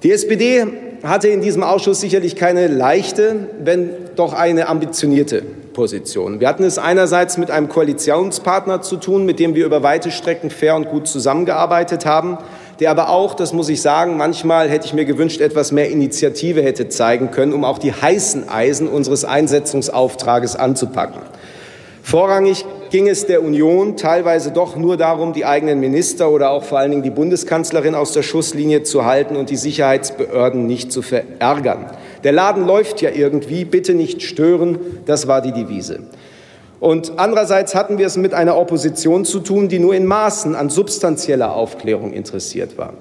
[SPEAKER 7] Die SPD hatte in diesem Ausschuss sicherlich keine leichte, wenn doch eine ambitionierte Position. Wir hatten es einerseits mit einem Koalitionspartner zu tun, mit dem wir über weite Strecken fair und gut zusammengearbeitet haben, der aber auch, das muss ich sagen, manchmal hätte ich mir gewünscht, etwas mehr Initiative hätte zeigen können, um auch die heißen Eisen unseres Einsetzungsauftrages anzupacken. Vorrangig ging es der Union teilweise doch nur darum, die eigenen Minister oder auch vor allen Dingen die Bundeskanzlerin aus der Schusslinie zu halten und die Sicherheitsbehörden nicht zu verärgern. Der Laden läuft ja irgendwie, bitte nicht stören, das war die Devise. Und andererseits hatten wir es mit einer Opposition zu tun, die nur in Maßen an substanzieller Aufklärung interessiert war.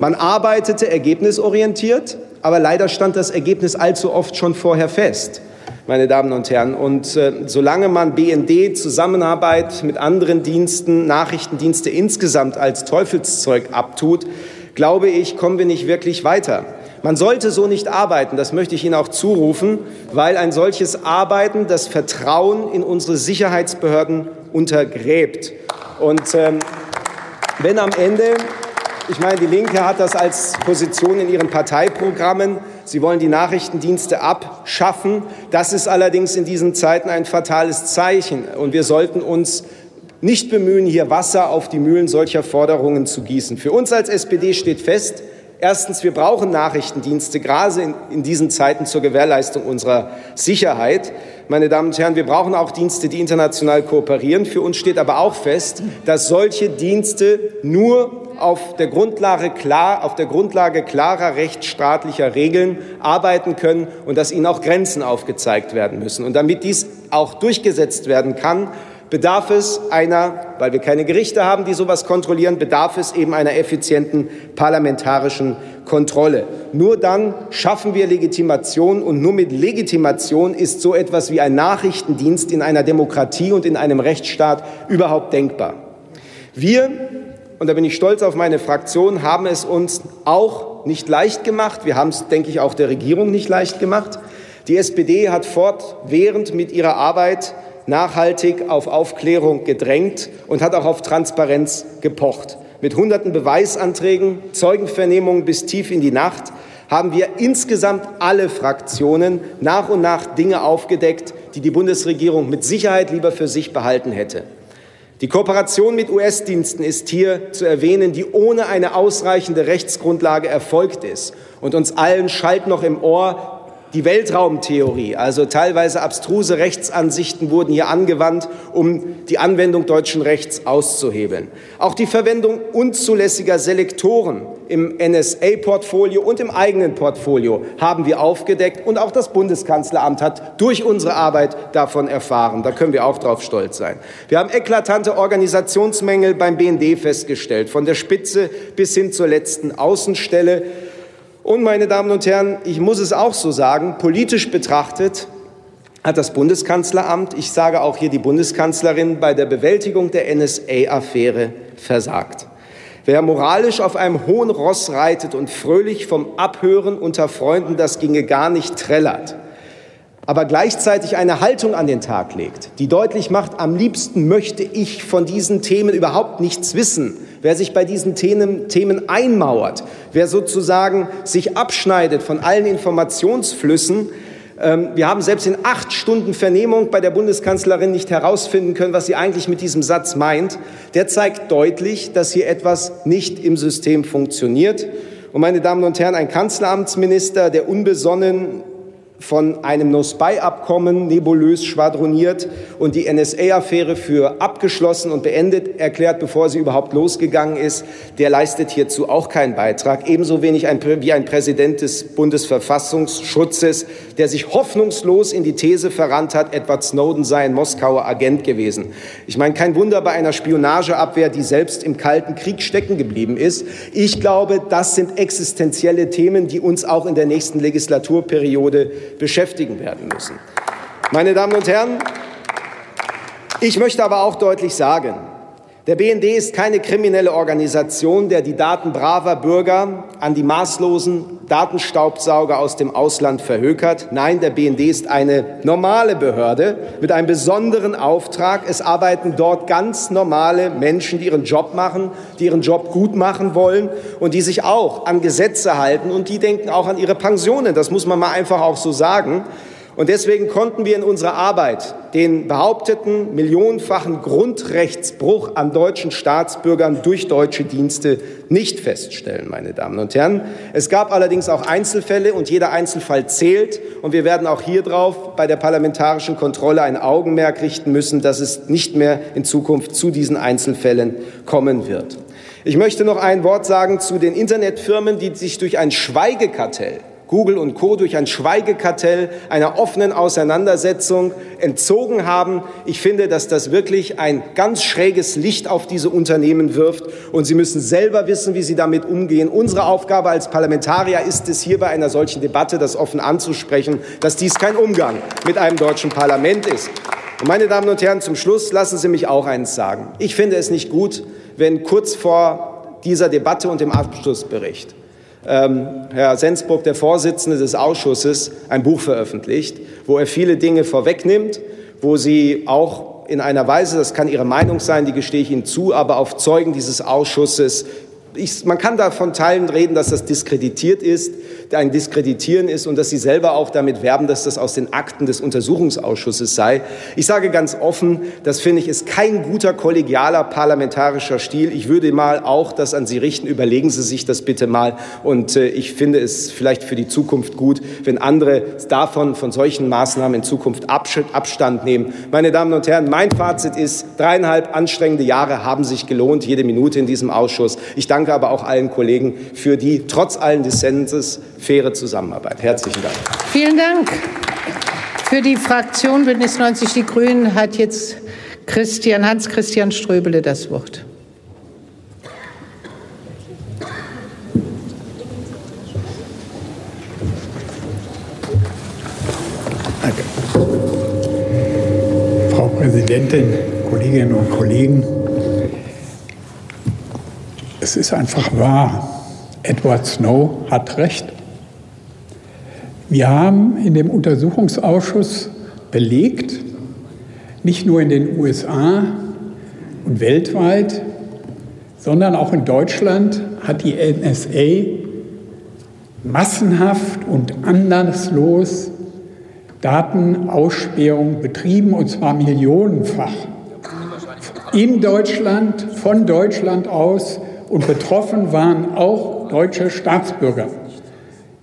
[SPEAKER 7] Man arbeitete ergebnisorientiert, aber leider stand das Ergebnis allzu oft schon vorher fest meine Damen und Herren. Und äh, solange man BND, Zusammenarbeit mit anderen Diensten, Nachrichtendienste insgesamt als Teufelszeug abtut, glaube ich, kommen wir nicht wirklich weiter. Man sollte so nicht arbeiten, das möchte ich Ihnen auch zurufen, weil ein solches Arbeiten das Vertrauen in unsere Sicherheitsbehörden untergräbt. Und ähm, wenn am Ende, ich meine, die Linke hat das als Position in ihren Parteiprogrammen, Sie wollen die Nachrichtendienste abschaffen. Das ist allerdings in diesen Zeiten ein fatales Zeichen. Und wir sollten uns nicht bemühen, hier Wasser auf die Mühlen solcher Forderungen zu gießen. Für uns als SPD steht fest, Erstens, wir brauchen Nachrichtendienste, gerade in, in, diesen Zeiten zur Gewährleistung unserer Sicherheit. Meine Damen und Herren, wir brauchen auch Dienste, die international kooperieren. Für uns steht aber auch fest, dass solche Dienste nur auf der Grundlage, klar, auf der Grundlage klarer rechtsstaatlicher Regeln arbeiten können und dass ihnen auch Grenzen aufgezeigt werden müssen. Und damit dies auch durchgesetzt werden kann, bedarf es einer, weil wir keine Gerichte haben, die sowas kontrollieren, bedarf es eben einer effizienten parlamentarischen Kontrolle. Nur dann schaffen wir Legitimation und nur mit Legitimation ist so etwas wie ein Nachrichtendienst in einer Demokratie und in einem Rechtsstaat überhaupt denkbar. Wir, und da bin ich stolz auf meine Fraktion, haben es uns auch nicht leicht gemacht. Wir haben es, denke ich, auch der Regierung nicht leicht gemacht. Die SPD hat fortwährend mit ihrer Arbeit nachhaltig auf Aufklärung gedrängt und hat auch auf Transparenz gepocht. Mit hunderten Beweisanträgen, Zeugenvernehmungen bis tief in die Nacht haben wir insgesamt alle Fraktionen nach und nach Dinge aufgedeckt, die die Bundesregierung mit Sicherheit lieber für sich behalten hätte. Die Kooperation mit US-Diensten ist hier zu erwähnen, die ohne eine ausreichende Rechtsgrundlage erfolgt ist. Und uns allen schallt noch im Ohr die Weltraumtheorie, also teilweise abstruse Rechtsansichten wurden hier angewandt, um die Anwendung deutschen Rechts auszuhebeln. Auch die Verwendung unzulässiger Selektoren im NSA-Portfolio und im eigenen Portfolio haben wir aufgedeckt und auch das Bundeskanzleramt hat durch unsere Arbeit davon erfahren. Da können wir auch drauf stolz sein. Wir haben eklatante Organisationsmängel beim BND festgestellt, von der Spitze bis hin zur letzten Außenstelle. Und meine Damen und Herren, ich muss es auch so sagen, politisch betrachtet hat das Bundeskanzleramt, ich sage auch hier die Bundeskanzlerin, bei der Bewältigung der NSA-Affäre versagt. Wer moralisch auf einem hohen Ross reitet und fröhlich vom Abhören unter Freunden, das ginge gar nicht, trällert, aber gleichzeitig eine Haltung an den Tag legt, die deutlich macht, am liebsten möchte ich von diesen Themen überhaupt nichts wissen, wer sich bei diesen Themen, Themen einmauert, wer sozusagen sich abschneidet von allen Informationsflüssen, ähm, wir haben selbst in acht Stunden Vernehmung bei der Bundeskanzlerin nicht herausfinden können, was sie eigentlich mit diesem Satz meint. Der zeigt deutlich, dass hier etwas nicht im System funktioniert. Und meine Damen und Herren, ein Kanzleramtsminister, der unbesonnen von einem No-Spy-Abkommen nebulös schwadroniert und die NSA-Affäre für abgeschlossen und beendet erklärt, bevor sie überhaupt losgegangen ist, der leistet hierzu auch keinen Beitrag. Ebenso wenig ein, wie ein Präsident des Bundesverfassungsschutzes, der sich hoffnungslos in die These verrannt hat, Edward Snowden sei ein Moskauer Agent gewesen. Ich meine, kein Wunder bei einer Spionageabwehr, die selbst im Kalten Krieg stecken geblieben ist. Ich glaube, das sind existenzielle Themen, die uns auch in der nächsten Legislaturperiode beschäftigen werden müssen. Meine Damen und Herren, ich möchte aber auch deutlich sagen, der BND ist keine kriminelle Organisation, der die Daten braver Bürger an die maßlosen Datenstaubsauger aus dem Ausland verhökert. Nein, der BND ist eine normale Behörde mit einem besonderen Auftrag. Es arbeiten dort ganz normale Menschen, die ihren Job machen, die ihren Job gut machen wollen und die sich auch an Gesetze halten und die denken auch an ihre Pensionen. Das muss man mal einfach auch so sagen. Und deswegen konnten wir in unserer Arbeit den behaupteten millionenfachen Grundrechtsbruch an deutschen Staatsbürgern durch deutsche Dienste nicht feststellen, meine Damen und Herren. Es gab allerdings auch Einzelfälle und jeder Einzelfall zählt. Und wir werden auch hier drauf bei der parlamentarischen Kontrolle ein Augenmerk richten müssen, dass es nicht mehr in Zukunft zu diesen Einzelfällen kommen wird. Ich möchte noch ein Wort sagen zu den Internetfirmen, die sich durch ein Schweigekartell Google und Co. durch ein Schweigekartell einer offenen Auseinandersetzung entzogen haben. Ich finde, dass das wirklich ein ganz schräges Licht auf diese Unternehmen wirft und sie müssen selber wissen, wie sie damit umgehen. Unsere Aufgabe als Parlamentarier ist es, hier bei einer solchen Debatte das offen anzusprechen, dass dies kein Umgang mit einem deutschen Parlament ist. Und meine Damen und Herren, zum Schluss lassen Sie mich auch eins sagen. Ich finde es nicht gut, wenn kurz vor dieser Debatte und dem Abschlussbericht ähm, Herr Sensburg, der Vorsitzende des Ausschusses, ein Buch veröffentlicht, wo er viele Dinge vorwegnimmt, wo sie auch in einer Weise, das kann Ihre Meinung sein, die gestehe ich Ihnen zu, aber auf Zeugen dieses Ausschusses ich, man kann da von Teilen reden, dass das diskreditiert ist, ein Diskreditieren ist und dass Sie selber auch damit werben, dass das aus den Akten des Untersuchungsausschusses sei. Ich sage ganz offen, das finde ich ist kein guter kollegialer parlamentarischer Stil. Ich würde mal auch das an Sie richten. Überlegen Sie sich das bitte mal. Und äh, ich finde es vielleicht für die Zukunft gut, wenn andere davon, von solchen Maßnahmen in Zukunft Abstand nehmen. Meine Damen und Herren, mein Fazit ist, dreieinhalb anstrengende Jahre haben sich gelohnt, jede Minute in diesem Ausschuss. Ich danke aber auch allen Kollegen für die trotz allen Dissenses faire Zusammenarbeit. Herzlichen Dank.
[SPEAKER 6] Vielen Dank. Für die Fraktion Bündnis 90 Die Grünen hat jetzt Christian, Hans-Christian Ströbele das Wort.
[SPEAKER 8] Danke. Frau Präsidentin, Kolleginnen und Kollegen, es ist einfach wahr. Edward Snow hat recht. Wir haben in dem Untersuchungsausschuss belegt, nicht nur in den USA und weltweit, sondern auch in Deutschland hat die NSA massenhaft und anderslos Datenausspähung betrieben, und zwar millionenfach. In Deutschland, von Deutschland aus und betroffen waren auch deutsche Staatsbürger.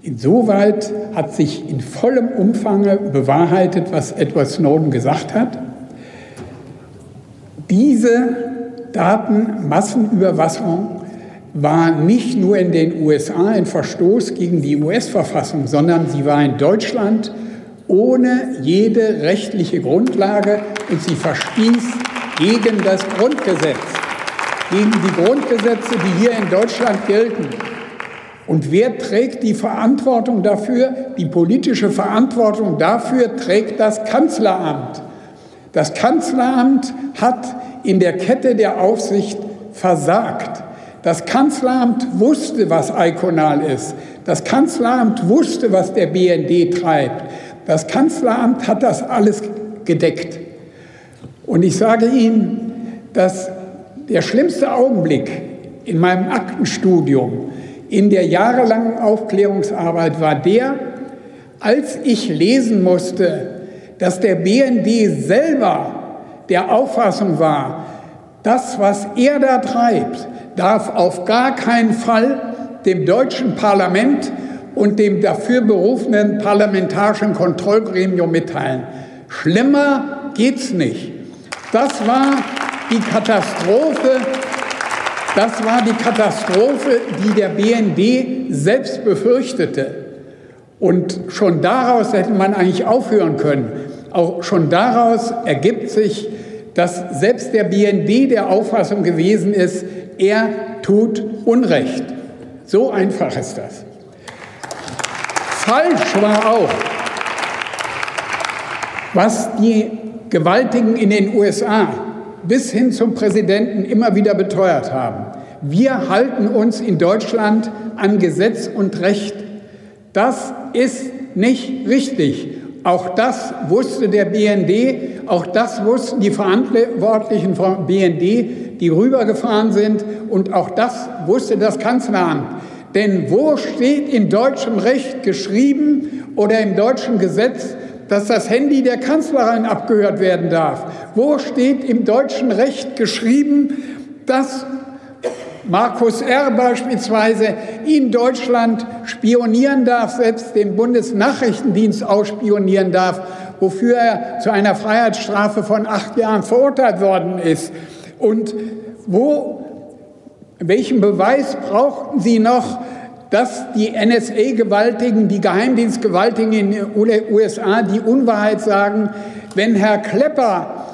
[SPEAKER 8] Insoweit hat sich in vollem Umfang bewahrheitet, was Edward Snowden gesagt hat. Diese Datenmassenüberwachung war nicht nur in den USA ein Verstoß gegen die US-Verfassung, sondern sie war in Deutschland ohne jede rechtliche Grundlage und sie verstieß gegen das Grundgesetz, gegen die Grundgesetze, die hier in Deutschland gelten. Und wer trägt die Verantwortung dafür? Die politische Verantwortung dafür trägt das Kanzleramt. Das Kanzleramt hat in der Kette der Aufsicht versagt. Das Kanzleramt wusste, was Iconal ist. Das Kanzleramt wusste, was der BND treibt. Das Kanzleramt hat das alles gedeckt. Und ich sage Ihnen, dass der schlimmste Augenblick in meinem Aktenstudium in der jahrelangen Aufklärungsarbeit war der, als ich lesen musste, dass der BND selber der Auffassung war, das, was er da treibt, darf auf gar keinen Fall dem deutschen Parlament und dem dafür berufenen parlamentarischen Kontrollgremium mitteilen. Schlimmer geht's nicht. Das war die Katastrophe das war die Katastrophe, die der BND selbst befürchtete. Und schon daraus hätte man eigentlich aufhören können. Auch schon daraus ergibt sich, dass selbst der BND der Auffassung gewesen ist, er tut Unrecht. So einfach ist das. Falsch war auch, was die Gewaltigen in den USA bis hin zum Präsidenten immer wieder beteuert haben. Wir halten uns in Deutschland an Gesetz und Recht. Das ist nicht richtig. Auch das wusste der BND, auch das wussten die Verantwortlichen vom BND, die rübergefahren sind, und auch das wusste das Kanzleramt. Denn wo steht in deutschem Recht geschrieben oder im deutschen Gesetz, dass das Handy der Kanzlerin abgehört werden darf? Wo steht im deutschen Recht geschrieben, dass Markus R. beispielsweise in Deutschland spionieren darf, selbst den Bundesnachrichtendienst ausspionieren darf, wofür er zu einer Freiheitsstrafe von acht Jahren verurteilt worden ist? Und wo, welchen Beweis brauchten Sie noch, dass die NSA-Gewaltigen, die Geheimdienstgewaltigen in den USA die Unwahrheit sagen, wenn Herr Klepper,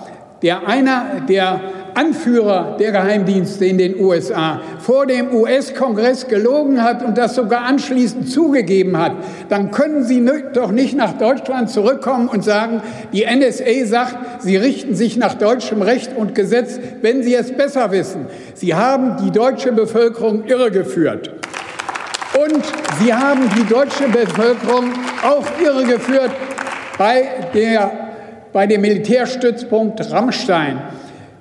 [SPEAKER 8] der einer der Anführer der Geheimdienste in den USA vor dem US-Kongress gelogen hat und das sogar anschließend zugegeben hat, dann können Sie doch nicht nach Deutschland zurückkommen und sagen, die NSA sagt, Sie richten sich nach deutschem Recht und Gesetz, wenn Sie es besser wissen. Sie haben die deutsche Bevölkerung irregeführt. Und sie haben die deutsche Bevölkerung auch irregeführt bei, bei dem Militärstützpunkt Rammstein.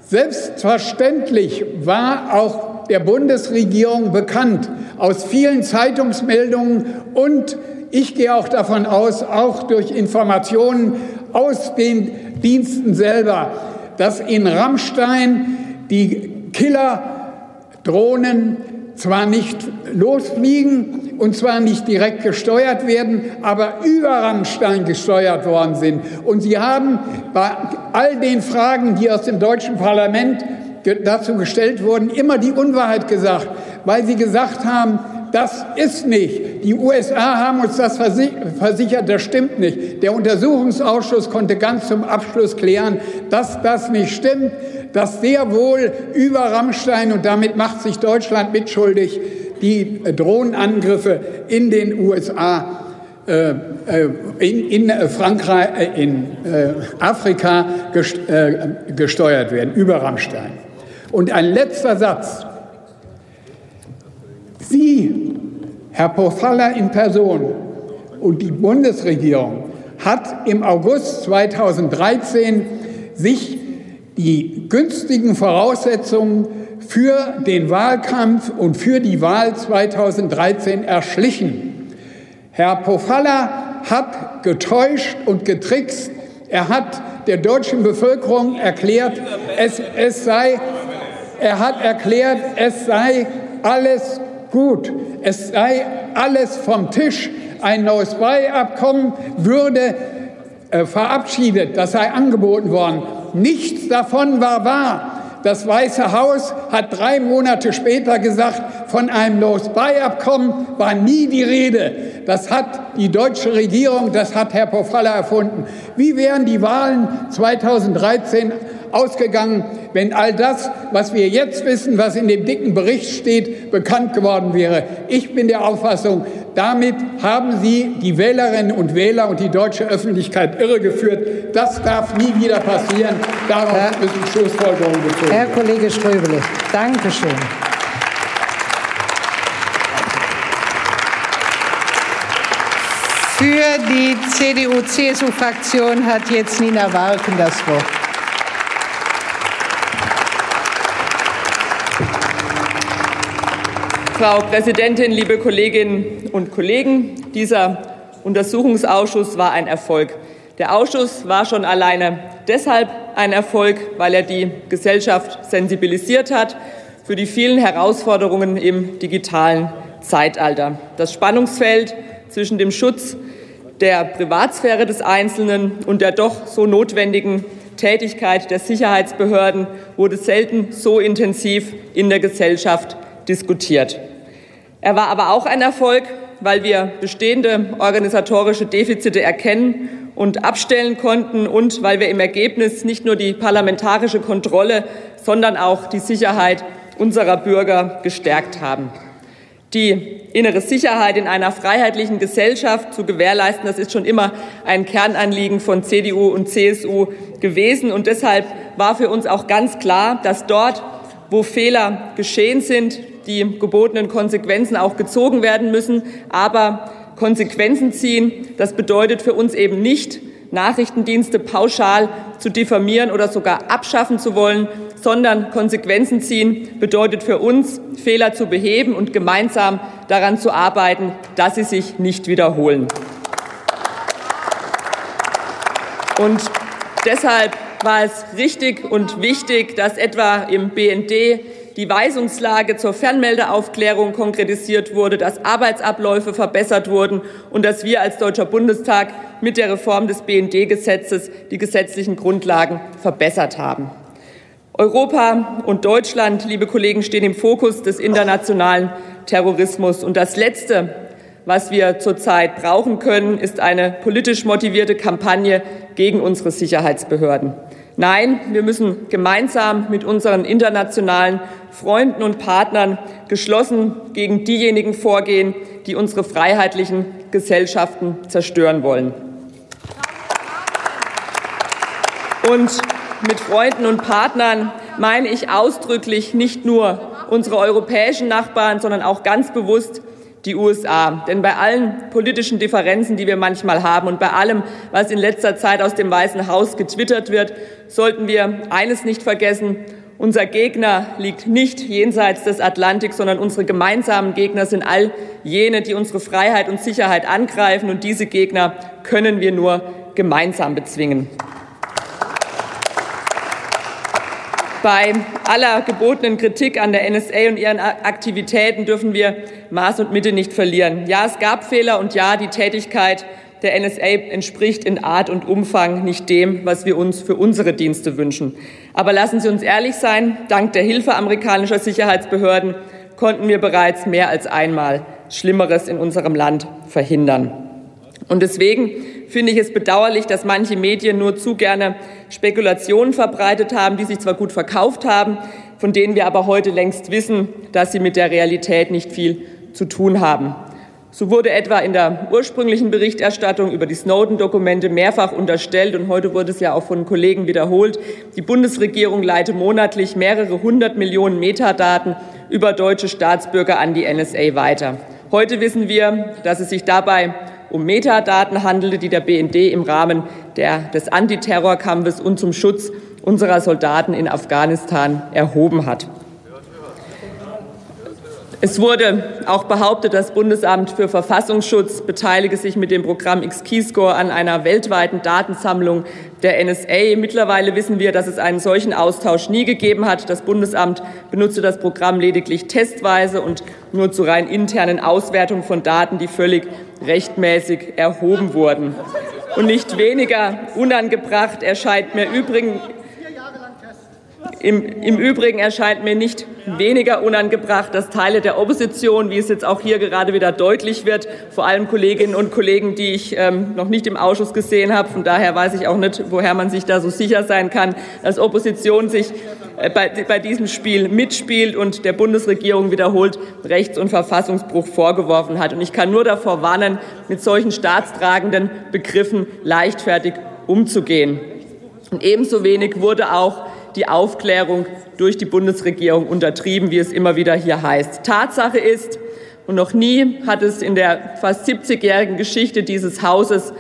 [SPEAKER 8] Selbstverständlich war auch der Bundesregierung bekannt aus vielen Zeitungsmeldungen und ich gehe auch davon aus, auch durch Informationen aus den Diensten selber, dass in Rammstein die Killerdrohnen zwar nicht losfliegen und zwar nicht direkt gesteuert werden, aber über Rammstein gesteuert worden sind. Und sie haben bei all den Fragen, die aus dem deutschen Parlament dazu gestellt wurden, immer die Unwahrheit gesagt, weil sie gesagt haben, das ist nicht. Die USA haben uns das versichert, das stimmt nicht. Der Untersuchungsausschuss konnte ganz zum Abschluss klären, dass das nicht stimmt, dass sehr wohl über Rammstein, und damit macht sich Deutschland mitschuldig, die Drohnenangriffe in den USA äh, äh, in, in, Frankreich, äh, in Afrika gesteuert werden, über Rammstein. Und ein letzter Satz. Sie, Herr Pofalla in Person und die Bundesregierung hat im August 2013 sich die günstigen Voraussetzungen für den Wahlkampf und für die Wahl 2013 erschlichen. Herr Pofalla hat getäuscht und getrickst. Er hat der deutschen Bevölkerung erklärt, es, es sei, er hat erklärt, es sei alles gut, es sei alles vom Tisch. Ein neues Beiabkommen würde äh, verabschiedet, das sei angeboten worden. Nichts davon war wahr. Das Weiße Haus hat drei Monate später gesagt, von einem Los-Bei-Abkommen war nie die Rede. Das hat die deutsche Regierung, das hat Herr Pofalla erfunden. Wie wären die Wahlen 2013 ausgegangen, wenn all das, was wir jetzt wissen, was in dem dicken Bericht steht, bekannt geworden wäre. Ich bin der Auffassung, damit haben Sie die Wählerinnen und Wähler und die deutsche Öffentlichkeit irregeführt. Das darf nie wieder passieren. Daraus Herr, müssen Schlussfolgerungen gezogen
[SPEAKER 6] Herr Kollege Ströbele, danke Für die CDU-CSU-Fraktion hat jetzt Nina Warken das Wort.
[SPEAKER 9] Frau Präsidentin, liebe Kolleginnen und Kollegen! Dieser Untersuchungsausschuss war ein Erfolg. Der Ausschuss war schon alleine deshalb ein Erfolg, weil er die Gesellschaft sensibilisiert hat für die vielen Herausforderungen im digitalen Zeitalter. Das Spannungsfeld zwischen dem Schutz der Privatsphäre des Einzelnen und der doch so notwendigen Tätigkeit der Sicherheitsbehörden wurde selten so intensiv in der Gesellschaft diskutiert. Er war aber auch ein Erfolg, weil wir bestehende organisatorische Defizite erkennen und abstellen konnten und weil wir im Ergebnis nicht nur die parlamentarische Kontrolle, sondern auch die Sicherheit unserer Bürger gestärkt haben. Die innere Sicherheit in einer freiheitlichen Gesellschaft zu gewährleisten, das ist schon immer ein Kernanliegen von CDU und CSU gewesen. Und deshalb war für uns auch ganz klar, dass dort, wo Fehler geschehen sind, die gebotenen Konsequenzen auch gezogen werden müssen. Aber Konsequenzen ziehen, das bedeutet für uns eben nicht, Nachrichtendienste pauschal zu diffamieren oder sogar abschaffen zu wollen, sondern Konsequenzen ziehen bedeutet für uns, Fehler zu beheben und gemeinsam daran zu arbeiten, dass sie sich nicht wiederholen. Und deshalb war es richtig und wichtig, dass etwa im BND die Weisungslage zur Fernmeldeaufklärung konkretisiert wurde, dass Arbeitsabläufe verbessert wurden und dass wir als Deutscher Bundestag mit der Reform des BND-Gesetzes die gesetzlichen Grundlagen verbessert haben. Europa und Deutschland, liebe Kollegen, stehen im Fokus des internationalen Terrorismus. Und das Letzte, was wir zurzeit brauchen können, ist eine politisch motivierte Kampagne gegen unsere Sicherheitsbehörden. Nein, wir müssen gemeinsam mit unseren internationalen Freunden und Partnern geschlossen gegen diejenigen vorgehen, die unsere freiheitlichen Gesellschaften zerstören wollen. Und mit Freunden und Partnern meine ich ausdrücklich nicht nur unsere europäischen Nachbarn, sondern auch ganz bewusst die USA. Denn bei allen politischen Differenzen, die wir manchmal haben und bei allem, was in letzter Zeit aus dem Weißen Haus getwittert wird, sollten wir eines nicht vergessen. Unser Gegner liegt nicht jenseits des Atlantiks, sondern unsere gemeinsamen Gegner sind all jene, die unsere Freiheit und Sicherheit angreifen. Und diese Gegner können wir nur gemeinsam bezwingen. Bei aller gebotenen Kritik an der NSA und ihren Aktivitäten dürfen wir Maß und Mitte nicht verlieren. Ja, es gab Fehler und ja, die Tätigkeit der NSA entspricht in Art und Umfang nicht dem, was wir uns für unsere Dienste wünschen. Aber lassen Sie uns ehrlich sein, dank der Hilfe amerikanischer Sicherheitsbehörden konnten wir bereits mehr als einmal Schlimmeres in unserem Land verhindern. Und deswegen finde ich es bedauerlich, dass manche Medien nur zu gerne Spekulationen verbreitet haben, die sich zwar gut verkauft haben, von denen wir aber heute längst wissen, dass sie mit der Realität nicht viel zu tun haben. So wurde etwa in der ursprünglichen Berichterstattung über die Snowden-Dokumente mehrfach unterstellt, und heute wurde es ja auch von Kollegen wiederholt, die Bundesregierung leite monatlich mehrere hundert Millionen Metadaten über deutsche Staatsbürger an die NSA weiter. Heute wissen wir, dass es sich dabei um Metadaten handelte, die der BND im Rahmen der, des Antiterrorkampfes und zum Schutz unserer Soldaten in Afghanistan erhoben hat. Es wurde auch behauptet, das Bundesamt für Verfassungsschutz beteilige sich mit dem Programm X-Keyscore an einer weltweiten Datensammlung der NSA. Mittlerweile wissen wir, dass es einen solchen Austausch nie gegeben hat. Das Bundesamt benutzte das Programm lediglich testweise und nur zu rein internen Auswertungen von Daten, die völlig rechtmäßig erhoben wurden. Und nicht weniger unangebracht erscheint mir übrigens im, Im, Übrigen erscheint mir nicht weniger unangebracht, dass Teile der Opposition, wie es jetzt auch hier gerade wieder deutlich wird, vor allem Kolleginnen und Kollegen, die ich ähm, noch nicht im Ausschuss gesehen habe, von daher weiß ich auch nicht, woher man sich da so sicher sein kann, dass Opposition sich äh, bei, bei diesem Spiel mitspielt und der Bundesregierung wiederholt Rechts- und Verfassungsbruch vorgeworfen hat. Und ich kann nur davor warnen, mit solchen staatstragenden Begriffen leichtfertig umzugehen. Und ebenso wenig wurde auch die Aufklärung durch die Bundesregierung untertrieben, wie es immer wieder hier heißt. Tatsache ist, und noch nie hat es in der fast 70-jährigen Geschichte dieses Hauses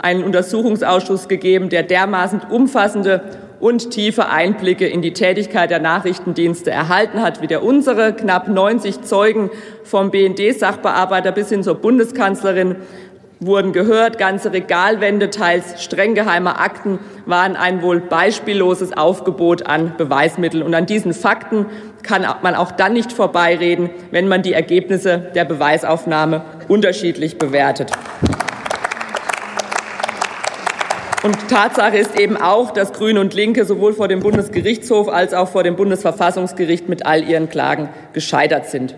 [SPEAKER 9] einen Untersuchungsausschuss gegeben, der dermaßen umfassende und tiefe Einblicke in die Tätigkeit der Nachrichtendienste erhalten hat, wie der unsere. Knapp 90 Zeugen vom BND-Sachbearbeiter bis hin zur Bundeskanzlerin wurden gehört. Ganze Regalwände, teils streng geheime Akten waren ein wohl beispielloses Aufgebot an Beweismitteln. Und an diesen Fakten kann man auch dann nicht vorbeireden, wenn man die Ergebnisse der Beweisaufnahme unterschiedlich bewertet. Und Tatsache ist eben auch, dass Grüne und Linke sowohl vor dem Bundesgerichtshof als auch vor dem Bundesverfassungsgericht mit all ihren Klagen gescheitert sind.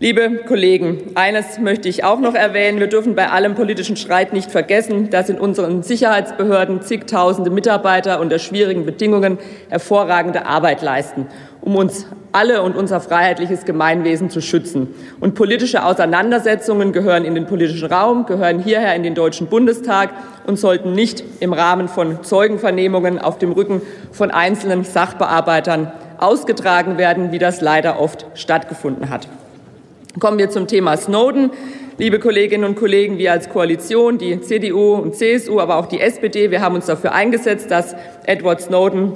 [SPEAKER 9] Liebe Kollegen, eines möchte ich auch noch erwähnen. Wir dürfen bei allem politischen Streit nicht vergessen, dass in unseren Sicherheitsbehörden zigtausende Mitarbeiter unter schwierigen Bedingungen hervorragende Arbeit leisten, um uns alle und unser freiheitliches Gemeinwesen zu schützen. Und politische Auseinandersetzungen gehören in den politischen Raum, gehören hierher in den Deutschen Bundestag und sollten nicht im Rahmen von Zeugenvernehmungen auf dem Rücken von einzelnen Sachbearbeitern ausgetragen werden, wie das leider oft stattgefunden hat. Kommen wir zum Thema Snowden. Liebe Kolleginnen und Kollegen, wir als Koalition, die CDU und CSU, aber auch die SPD, wir haben uns dafür eingesetzt, dass Edward Snowden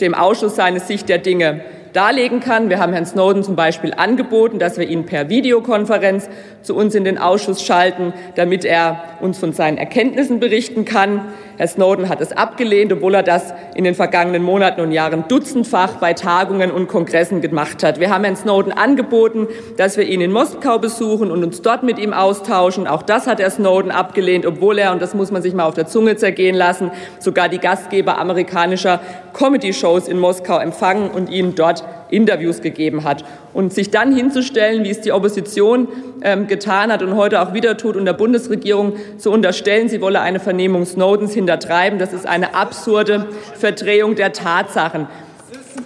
[SPEAKER 9] dem Ausschuss seine Sicht der Dinge darlegen kann. Wir haben Herrn Snowden zum Beispiel angeboten, dass wir ihn per Videokonferenz zu uns in den Ausschuss schalten, damit er uns von seinen Erkenntnissen berichten kann. Herr Snowden hat es abgelehnt, obwohl er das in den vergangenen Monaten und Jahren dutzendfach bei Tagungen und Kongressen gemacht hat. Wir haben Herrn Snowden angeboten, dass wir ihn in Moskau besuchen und uns dort mit ihm austauschen. Auch das hat Herr Snowden abgelehnt, obwohl er, und das muss man sich mal auf der Zunge zergehen lassen, sogar die Gastgeber amerikanischer Comedy-Shows in Moskau empfangen und ihnen dort Interviews gegeben hat. Und sich dann hinzustellen, wie es die Opposition ähm, getan hat und heute auch wieder tut, und der Bundesregierung zu unterstellen, sie wolle eine Vernehmung Snowdens hintertreiben, das ist eine absurde Verdrehung der Tatsachen.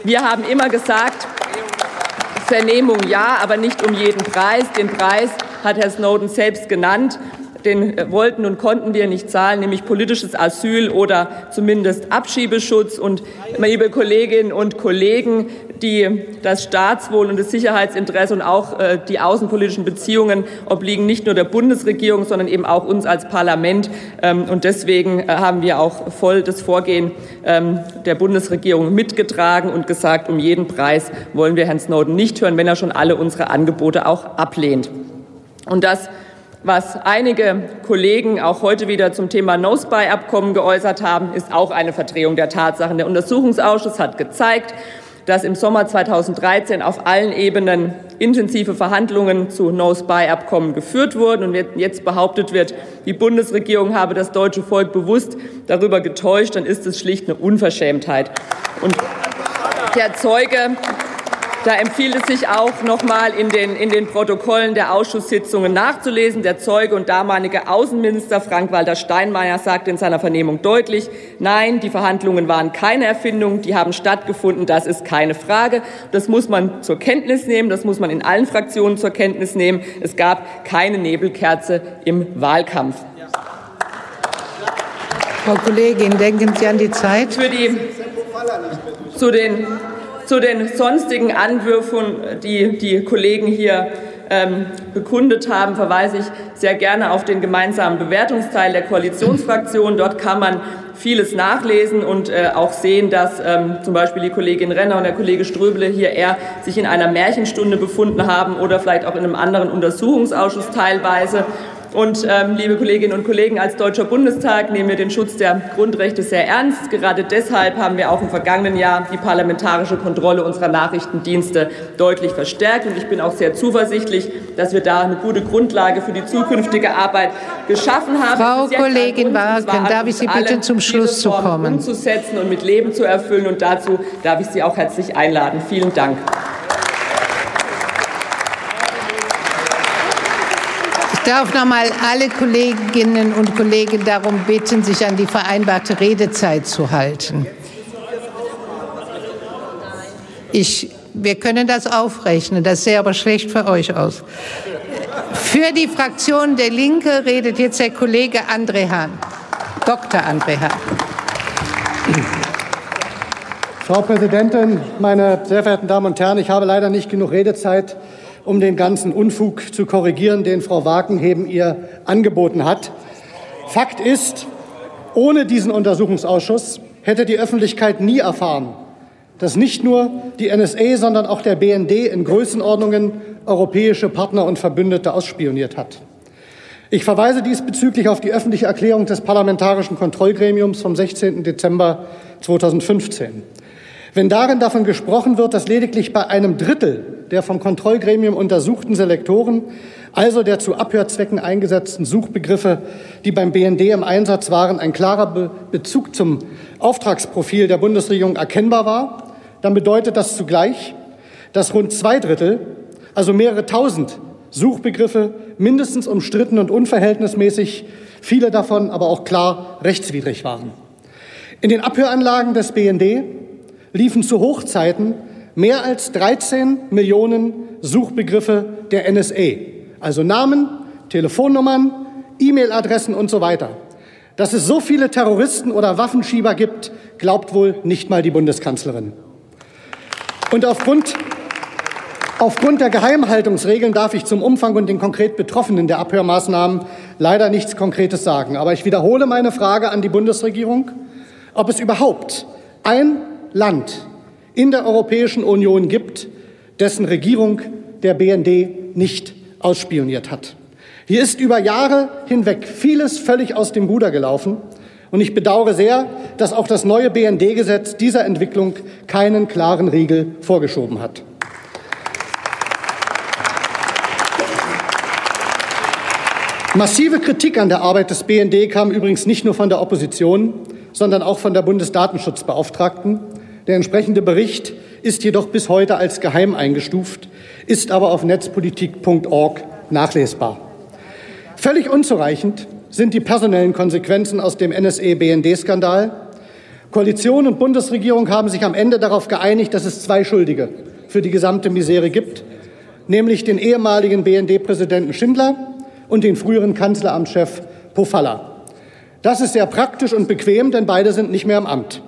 [SPEAKER 9] Wir haben immer gesagt, Vernehmung ja, aber nicht um jeden Preis. Den Preis hat Herr Snowden selbst genannt. Den äh, wollten und konnten wir nicht zahlen, nämlich politisches Asyl oder zumindest Abschiebeschutz. Und liebe Kolleginnen und Kollegen, die, das Staatswohl und das Sicherheitsinteresse und auch äh, die außenpolitischen Beziehungen obliegen nicht nur der Bundesregierung, sondern eben auch uns als Parlament. Ähm, und deswegen äh, haben wir auch voll das Vorgehen ähm, der Bundesregierung mitgetragen und gesagt, um jeden Preis wollen wir Herrn Snowden nicht hören, wenn er schon alle unsere Angebote auch ablehnt. Und das was einige Kollegen auch heute wieder zum Thema No-Spy-Abkommen geäußert haben, ist auch eine Verdrehung der Tatsachen. Der Untersuchungsausschuss hat gezeigt, dass im Sommer 2013 auf allen Ebenen intensive Verhandlungen zu No-Spy-Abkommen geführt wurden und jetzt behauptet wird, die Bundesregierung habe das deutsche Volk bewusst darüber getäuscht, dann ist es schlicht eine Unverschämtheit. Und der Zeuge da empfiehlt es sich auch noch mal in den, in den Protokollen der Ausschusssitzungen nachzulesen. Der Zeuge und damalige Außenminister Frank-Walter Steinmeier sagte in seiner Vernehmung deutlich, nein, die Verhandlungen waren keine Erfindung, die haben stattgefunden, das ist keine Frage. Das muss man zur Kenntnis nehmen, das muss man in allen Fraktionen zur Kenntnis nehmen. Es gab keine Nebelkerze im Wahlkampf.
[SPEAKER 6] Frau Kollegin, denken Sie an die Zeit.
[SPEAKER 9] Für die, zu den zu den sonstigen Anwürfen, die die Kollegen hier ähm, bekundet haben, verweise ich sehr gerne auf den gemeinsamen Bewertungsteil der Koalitionsfraktion. Dort kann man vieles nachlesen und äh, auch sehen, dass ähm, zum Beispiel die Kollegin Renner und der Kollege Ströbele hier eher sich in einer Märchenstunde befunden haben oder vielleicht auch in einem anderen Untersuchungsausschuss teilweise. Und ähm, liebe Kolleginnen und Kollegen, als Deutscher Bundestag nehmen wir den Schutz der Grundrechte sehr ernst. Gerade deshalb haben wir auch im vergangenen Jahr die parlamentarische Kontrolle unserer Nachrichtendienste deutlich verstärkt. Und ich bin auch sehr zuversichtlich, dass wir da eine gute Grundlage für die zukünftige Arbeit geschaffen haben.
[SPEAKER 6] Frau Kollegin Wagen, darf ich Sie bitten, zum Schluss zu kommen?
[SPEAKER 9] umzusetzen und mit Leben zu erfüllen. Und dazu darf ich Sie auch herzlich einladen. Vielen Dank.
[SPEAKER 6] Darf noch mal alle Kolleginnen und Kollegen darum bitten, sich an die vereinbarte Redezeit zu halten. Ich, wir können das aufrechnen, das sähe aber schlecht für euch aus. Für die Fraktion der Linke redet jetzt der Kollege André Hahn, Dr. André Hahn.
[SPEAKER 10] Frau Präsidentin, meine sehr verehrten Damen und Herren, ich habe leider nicht genug Redezeit um den ganzen Unfug zu korrigieren, den Frau Wagenheben ihr angeboten hat. Fakt ist, ohne diesen Untersuchungsausschuss hätte die Öffentlichkeit nie erfahren, dass nicht nur die NSA, sondern auch der BND in Größenordnungen europäische Partner und Verbündete ausspioniert hat. Ich verweise diesbezüglich auf die öffentliche Erklärung des Parlamentarischen Kontrollgremiums vom 16. Dezember 2015. Wenn darin davon gesprochen wird, dass lediglich bei einem Drittel der vom Kontrollgremium untersuchten Selektoren, also der zu Abhörzwecken eingesetzten Suchbegriffe, die beim BND im Einsatz waren, ein klarer Be Bezug zum Auftragsprofil der Bundesregierung erkennbar war, dann bedeutet das zugleich, dass rund zwei Drittel, also mehrere tausend Suchbegriffe mindestens umstritten und unverhältnismäßig, viele davon aber auch klar rechtswidrig waren. In den Abhöranlagen des BND liefen zu Hochzeiten mehr als 13 Millionen Suchbegriffe der NSA, also Namen, Telefonnummern, E-Mail-Adressen und so weiter. Dass es so viele Terroristen oder Waffenschieber gibt, glaubt wohl nicht mal die Bundeskanzlerin. Und aufgrund, aufgrund der Geheimhaltungsregeln darf ich zum Umfang und den konkret Betroffenen der Abhörmaßnahmen leider nichts Konkretes sagen. Aber ich wiederhole meine Frage an die Bundesregierung, ob es überhaupt ein Land in der Europäischen Union gibt, dessen Regierung der BND nicht ausspioniert hat. Hier ist über Jahre hinweg vieles völlig aus dem Ruder gelaufen. Und ich bedauere sehr, dass auch das neue BND-Gesetz dieser Entwicklung keinen klaren Riegel vorgeschoben hat. Massive Kritik an der Arbeit des BND kam übrigens nicht nur von der Opposition, sondern auch von der Bundesdatenschutzbeauftragten, der entsprechende Bericht ist jedoch bis heute als geheim eingestuft, ist aber auf netzpolitik.org nachlesbar. Völlig unzureichend sind die personellen Konsequenzen aus dem NSE-BND-Skandal. Koalition und Bundesregierung haben sich am Ende darauf geeinigt, dass es zwei Schuldige für die gesamte Misere gibt, nämlich den ehemaligen BND-Präsidenten Schindler und den früheren Kanzleramtschef Pofalla. Das ist sehr praktisch und bequem, denn beide sind nicht mehr im Amt.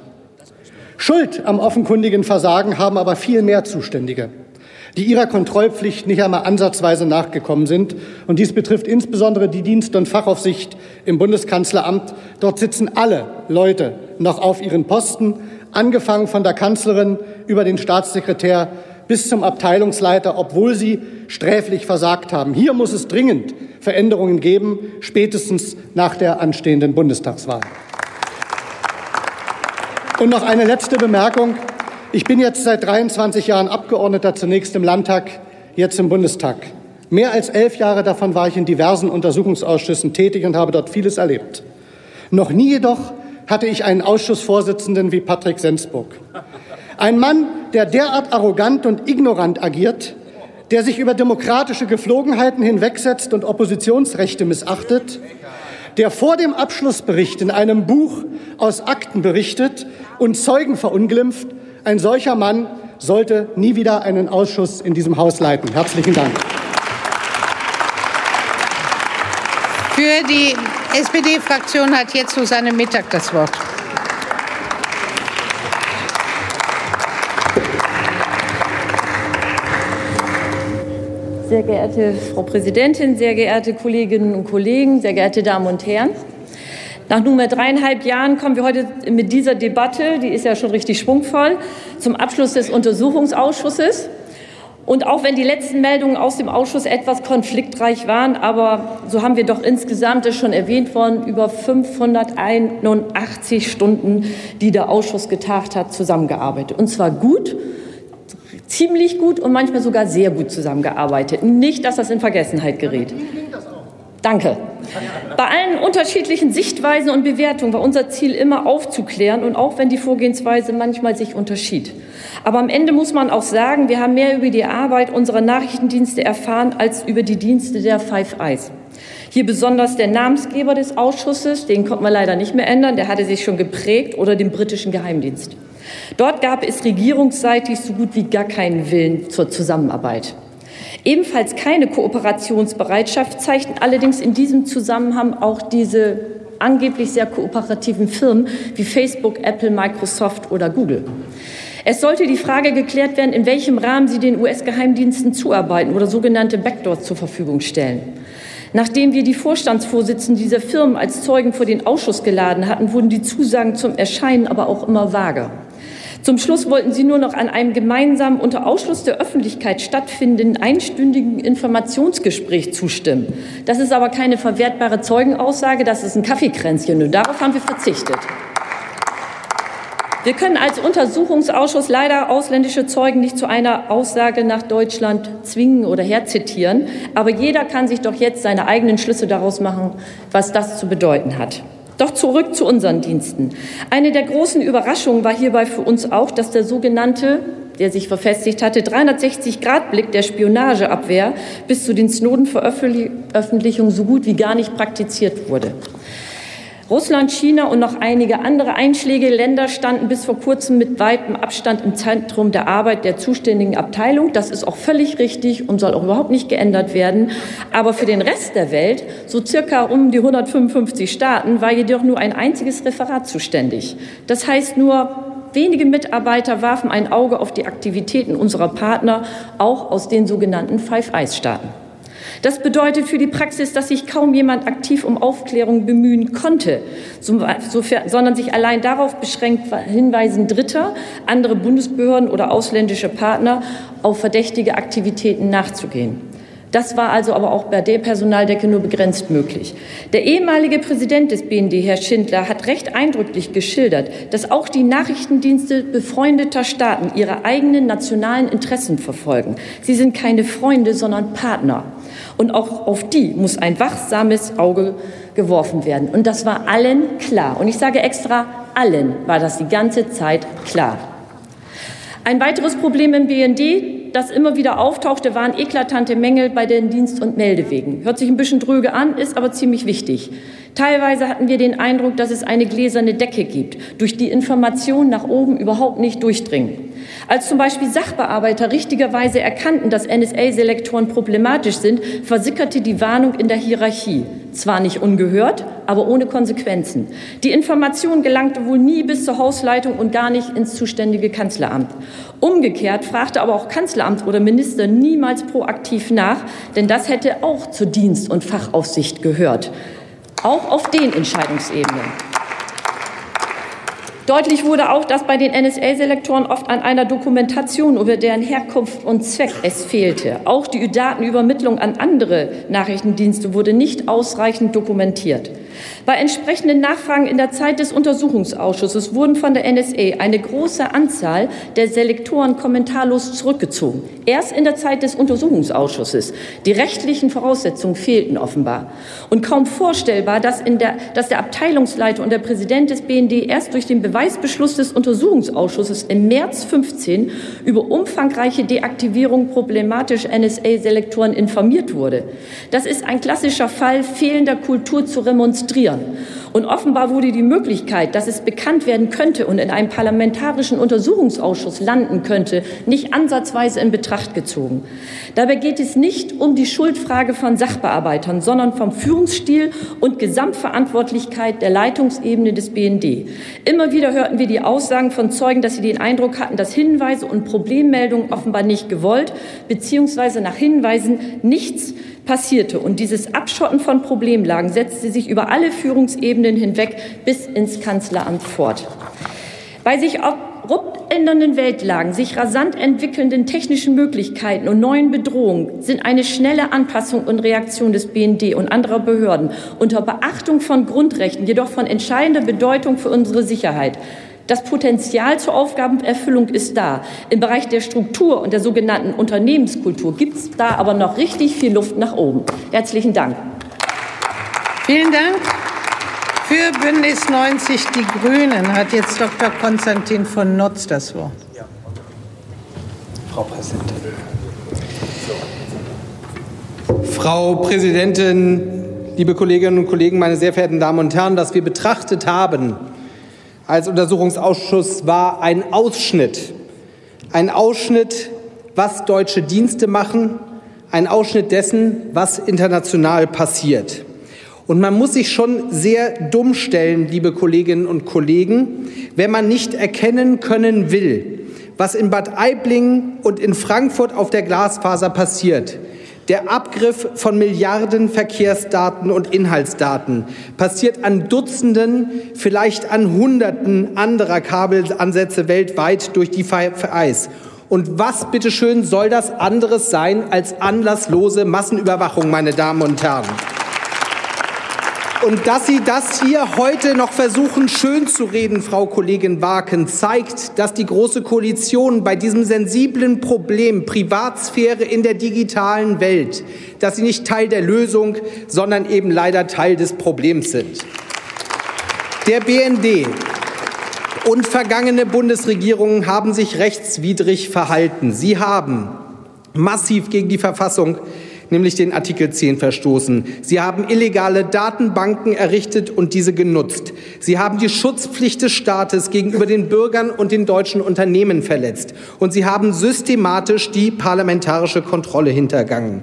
[SPEAKER 10] Schuld am offenkundigen Versagen haben aber viel mehr Zuständige, die ihrer Kontrollpflicht nicht einmal ansatzweise nachgekommen sind. Und dies betrifft insbesondere die Dienst- und Fachaufsicht im Bundeskanzleramt. Dort sitzen alle Leute noch auf ihren Posten, angefangen von der Kanzlerin über den Staatssekretär bis zum Abteilungsleiter, obwohl sie sträflich versagt haben. Hier muss es dringend Veränderungen geben, spätestens nach der anstehenden Bundestagswahl. Und noch eine letzte Bemerkung. Ich bin jetzt seit 23 Jahren Abgeordneter, zunächst im Landtag, jetzt im Bundestag. Mehr als elf Jahre davon war ich in diversen Untersuchungsausschüssen tätig und habe dort vieles erlebt. Noch nie jedoch hatte ich einen Ausschussvorsitzenden wie Patrick Sensburg. Ein Mann, der derart arrogant und ignorant agiert, der sich über demokratische Geflogenheiten hinwegsetzt und Oppositionsrechte missachtet, der vor dem Abschlussbericht in einem Buch aus Akten berichtet und Zeugen verunglimpft, ein solcher Mann sollte nie wieder einen Ausschuss in diesem Haus leiten. Herzlichen Dank.
[SPEAKER 6] Für die SPD-Fraktion hat jetzt Susanne Mittag das Wort.
[SPEAKER 11] Sehr geehrte Frau Präsidentin, sehr geehrte Kolleginnen und Kollegen, sehr geehrte Damen und Herren. Nach nunmehr dreieinhalb Jahren kommen wir heute mit dieser Debatte, die ist ja schon richtig schwungvoll, zum Abschluss des Untersuchungsausschusses. Und auch wenn die letzten Meldungen aus dem Ausschuss etwas konfliktreich waren, aber so haben wir doch insgesamt, ist schon erwähnt worden, über 581 Stunden, die der Ausschuss getagt hat, zusammengearbeitet. Und zwar gut, ziemlich gut und manchmal sogar sehr gut zusammengearbeitet. Nicht, dass das in Vergessenheit gerät. Danke. Bei allen unterschiedlichen Sichtweisen und Bewertungen war unser Ziel immer aufzuklären und auch wenn die Vorgehensweise manchmal sich unterschied. Aber am Ende muss man auch sagen, wir haben mehr über die Arbeit unserer Nachrichtendienste erfahren als über die Dienste der Five Eyes. Hier besonders der Namensgeber des Ausschusses, den konnte man leider nicht mehr ändern, der hatte sich schon geprägt, oder den britischen Geheimdienst. Dort gab es regierungsseitig so gut wie gar keinen Willen zur Zusammenarbeit. Ebenfalls keine Kooperationsbereitschaft zeigten allerdings in diesem Zusammenhang auch diese angeblich sehr kooperativen Firmen wie Facebook, Apple, Microsoft oder Google. Es sollte die Frage geklärt werden, in welchem Rahmen sie den US-Geheimdiensten zuarbeiten oder sogenannte Backdoors zur Verfügung stellen. Nachdem wir die Vorstandsvorsitzenden dieser Firmen als Zeugen vor den Ausschuss geladen hatten, wurden die Zusagen zum Erscheinen aber auch immer vager. Zum Schluss wollten sie nur noch an einem gemeinsamen unter Ausschluss der Öffentlichkeit stattfindenden einstündigen Informationsgespräch zustimmen. Das ist aber keine verwertbare Zeugenaussage, das ist ein Kaffeekränzchen und darauf haben wir verzichtet. Wir können als Untersuchungsausschuss leider ausländische Zeugen nicht zu einer Aussage nach Deutschland zwingen oder herzitieren, aber jeder kann sich doch jetzt seine eigenen Schlüsse daraus machen, was das zu bedeuten hat. Doch zurück zu unseren Diensten. Eine der großen Überraschungen war hierbei für uns auch, dass der sogenannte der sich verfestigt hatte, 360-Grad-Blick der Spionageabwehr bis zu den Snowden-Veröffentlichungen so gut wie gar nicht praktiziert wurde. Russland, China und noch einige andere einschlägige Länder standen bis vor kurzem mit weitem Abstand im Zentrum der Arbeit der zuständigen Abteilung. Das ist auch völlig richtig und soll auch überhaupt nicht geändert werden. Aber für den Rest der Welt, so circa um die 155 Staaten, war jedoch nur ein einziges Referat zuständig. Das heißt nur, wenige Mitarbeiter warfen ein Auge auf die Aktivitäten unserer Partner, auch aus den sogenannten Five Eyes Staaten. Das bedeutet für die Praxis, dass sich kaum jemand aktiv um Aufklärung bemühen konnte, sondern sich allein darauf beschränkt, Hinweisen Dritter, andere Bundesbehörden oder ausländische Partner auf verdächtige Aktivitäten nachzugehen. Das war also aber auch bei der Personaldecke nur begrenzt möglich. Der ehemalige Präsident des BND, Herr Schindler, hat recht eindrücklich geschildert, dass auch die Nachrichtendienste befreundeter Staaten ihre eigenen nationalen Interessen verfolgen. Sie sind keine Freunde, sondern Partner. Und auch auf die muss ein wachsames Auge geworfen werden. Und das war allen klar. Und ich sage extra, allen war das die ganze Zeit klar. Ein weiteres Problem im BND, das immer wieder auftauchte, waren eklatante Mängel bei den Dienst- und Meldewegen. Hört sich ein bisschen dröge an, ist aber ziemlich wichtig. Teilweise hatten wir den Eindruck, dass es eine gläserne Decke gibt, durch die Informationen nach oben überhaupt nicht durchdringen. Als zum Beispiel Sachbearbeiter richtigerweise erkannten, dass NSA-Selektoren problematisch sind, versickerte die Warnung in der Hierarchie. Zwar nicht ungehört, aber ohne Konsequenzen. Die Information gelangte wohl nie bis zur Hausleitung und gar nicht ins zuständige Kanzleramt. Umgekehrt fragte aber auch Kanzleramt oder Minister niemals proaktiv nach, denn das hätte auch zur Dienst- und Fachaufsicht gehört. Auch auf den Entscheidungsebenen. Deutlich wurde auch, dass bei den NSA-Selektoren oft an einer Dokumentation über deren Herkunft und Zweck es fehlte. Auch die Datenübermittlung an andere Nachrichtendienste wurde nicht ausreichend dokumentiert. Bei entsprechenden Nachfragen in der Zeit des Untersuchungsausschusses wurden von der NSA eine große Anzahl der Selektoren kommentarlos zurückgezogen. Erst in der Zeit des Untersuchungsausschusses. Die rechtlichen Voraussetzungen fehlten offenbar. Und kaum vorstellbar, dass, der, dass der Abteilungsleiter und der Präsident des BND erst durch den Beweisbeschluss des Untersuchungsausschusses im März 15 über umfangreiche Deaktivierung problematischer NSA-Selektoren informiert wurde. Das ist ein klassischer Fall fehlender Kultur zu remonstrieren. Und offenbar wurde die Möglichkeit, dass es bekannt werden könnte und in einem parlamentarischen Untersuchungsausschuss landen könnte, nicht ansatzweise in Betracht gezogen. Dabei geht es nicht um die Schuldfrage von Sachbearbeitern, sondern vom Führungsstil und Gesamtverantwortlichkeit der Leitungsebene des BND. Immer wieder hörten wir die Aussagen von Zeugen, dass sie den Eindruck hatten, dass Hinweise und Problemmeldungen offenbar nicht gewollt bzw. nach Hinweisen nichts passierte. Und dieses Abschotten von Problemlagen setzte sich über alle Führungsebenen hinweg bis ins Kanzleramt fort. Bei sich abrupt ändernden Weltlagen, sich rasant entwickelnden technischen Möglichkeiten und neuen Bedrohungen sind eine schnelle Anpassung und Reaktion des BND und anderer Behörden unter Beachtung von Grundrechten jedoch von entscheidender Bedeutung für unsere Sicherheit. Das Potenzial zur Aufgabenerfüllung ist da. Im Bereich der Struktur und der sogenannten Unternehmenskultur gibt es da aber noch richtig viel Luft nach oben. Herzlichen Dank.
[SPEAKER 6] Vielen Dank. Für Bündnis 90 Die Grünen hat jetzt Dr. Konstantin von Notz das Wort. Ja.
[SPEAKER 7] Frau Präsidentin. Frau Präsidentin, liebe Kolleginnen und Kollegen, meine sehr verehrten Damen und Herren, dass wir betrachtet haben, als Untersuchungsausschuss war ein Ausschnitt. Ein Ausschnitt, was deutsche Dienste machen, ein Ausschnitt dessen, was international passiert. Und man muss sich schon sehr dumm stellen, liebe Kolleginnen und Kollegen, wenn man nicht erkennen können will, was in Bad Aiblingen und in Frankfurt auf der Glasfaser passiert. Der Abgriff von Milliarden Verkehrsdaten und Inhaltsdaten passiert an Dutzenden, vielleicht an Hunderten anderer Kabelansätze weltweit durch die Vereis. Und was bitteschön soll das anderes sein als anlasslose Massenüberwachung, meine Damen und Herren? Und dass Sie das hier heute noch versuchen, schön zu reden, Frau Kollegin Waken, zeigt, dass die Große Koalition bei diesem sensiblen Problem Privatsphäre in der digitalen Welt, dass sie nicht Teil der Lösung, sondern eben leider Teil des Problems sind. Der BND und vergangene Bundesregierungen haben sich rechtswidrig verhalten. Sie haben massiv gegen die Verfassung nämlich den Artikel 10 verstoßen. Sie haben illegale Datenbanken errichtet und diese genutzt. Sie haben die Schutzpflicht des Staates gegenüber den Bürgern und den deutschen Unternehmen verletzt. Und sie haben systematisch die parlamentarische Kontrolle hintergangen.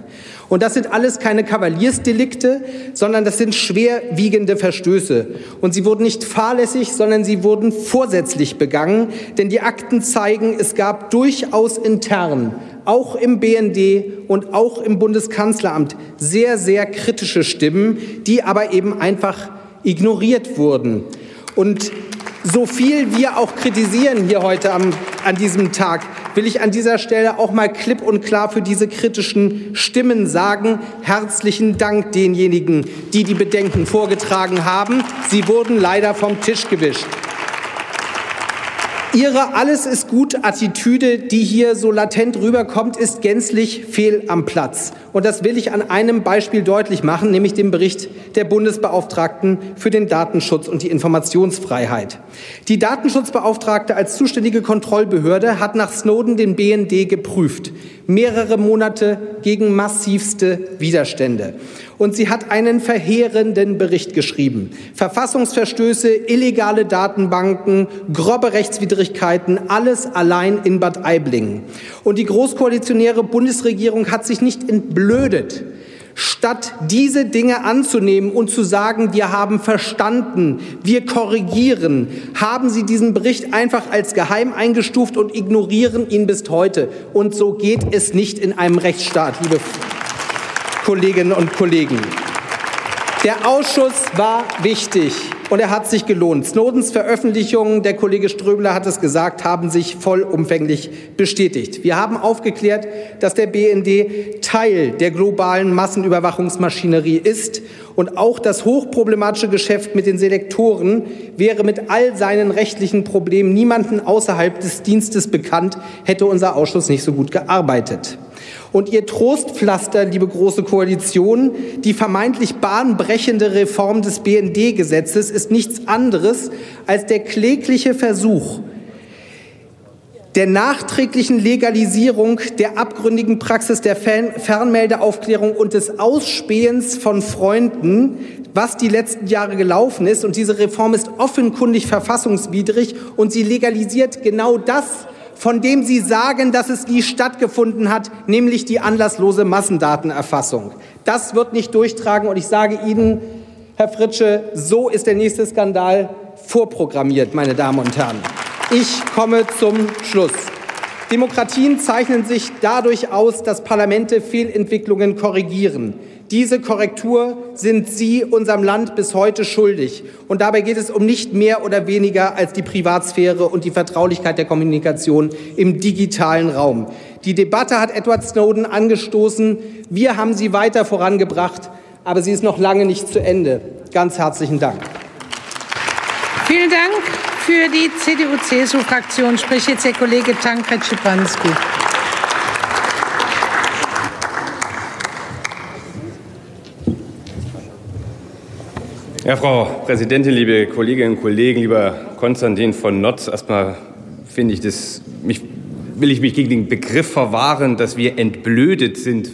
[SPEAKER 7] Und das sind alles keine Kavaliersdelikte, sondern das sind schwerwiegende Verstöße. Und sie wurden nicht fahrlässig, sondern sie wurden vorsätzlich begangen. Denn die Akten zeigen, es gab durchaus intern, auch im BND und auch im Bundeskanzleramt, sehr, sehr kritische Stimmen, die aber eben einfach ignoriert wurden. Und so viel wir auch kritisieren hier heute am, an diesem Tag, will ich an dieser Stelle auch mal klipp und klar für diese kritischen Stimmen sagen. Herzlichen Dank denjenigen, die die Bedenken vorgetragen haben. Sie wurden leider vom Tisch gewischt. Ihre Alles ist gut Attitüde, die hier so latent rüberkommt, ist gänzlich fehl am Platz. Und das will ich an einem Beispiel deutlich machen, nämlich dem Bericht der Bundesbeauftragten für den Datenschutz und die Informationsfreiheit. Die Datenschutzbeauftragte als zuständige Kontrollbehörde hat nach Snowden den BND geprüft. Mehrere Monate gegen massivste Widerstände. Und sie hat einen verheerenden Bericht geschrieben. Verfassungsverstöße, illegale Datenbanken, grobe Rechtswidrigkeiten, alles allein in Bad Aiblingen. Und die großkoalitionäre Bundesregierung hat sich nicht entblödet, Statt diese Dinge anzunehmen und zu sagen, wir haben verstanden, wir korrigieren, haben sie diesen Bericht einfach als geheim eingestuft und ignorieren ihn bis heute. Und so geht es nicht in einem Rechtsstaat, liebe Kolleginnen und Kollegen. Der Ausschuss war wichtig und er hat sich gelohnt. Snowdens Veröffentlichungen, der Kollege Ströbler hat es gesagt, haben sich vollumfänglich bestätigt. Wir haben aufgeklärt, dass der BND Teil der globalen Massenüberwachungsmaschinerie ist und auch das hochproblematische Geschäft mit den Selektoren wäre mit all seinen rechtlichen Problemen niemanden außerhalb des Dienstes bekannt, hätte unser Ausschuss nicht so gut gearbeitet. Und ihr Trostpflaster, liebe Große Koalition, die vermeintlich bahnbrechende Reform des BND-Gesetzes ist nichts anderes als der klägliche Versuch, der nachträglichen Legalisierung der abgründigen Praxis der Fernmeldeaufklärung und des Ausspähens von Freunden, was die letzten Jahre gelaufen ist. Und diese Reform ist offenkundig verfassungswidrig und sie legalisiert genau das, von dem Sie sagen, dass es nie stattgefunden hat, nämlich die anlasslose Massendatenerfassung. Das wird nicht durchtragen und ich sage Ihnen, Herr Fritsche, so ist der nächste Skandal vorprogrammiert, meine Damen und Herren. Ich komme zum Schluss. Demokratien zeichnen sich dadurch aus, dass Parlamente Fehlentwicklungen korrigieren. Diese Korrektur sind Sie unserem Land bis heute schuldig. Und dabei geht es um nicht mehr oder weniger als die Privatsphäre und die Vertraulichkeit der Kommunikation im digitalen Raum. Die Debatte hat Edward Snowden angestoßen. Wir haben sie weiter vorangebracht, aber sie ist noch lange nicht zu Ende. Ganz herzlichen Dank.
[SPEAKER 6] Vielen Dank. Für die CDU-CSU-Fraktion spricht jetzt der Kollege Tankred Schipanski.
[SPEAKER 12] Ja, Frau Präsidentin, liebe Kolleginnen und Kollegen, lieber Konstantin von Notz, erstmal finde ich das, mich, will ich mich gegen den Begriff verwahren, dass wir entblödet sind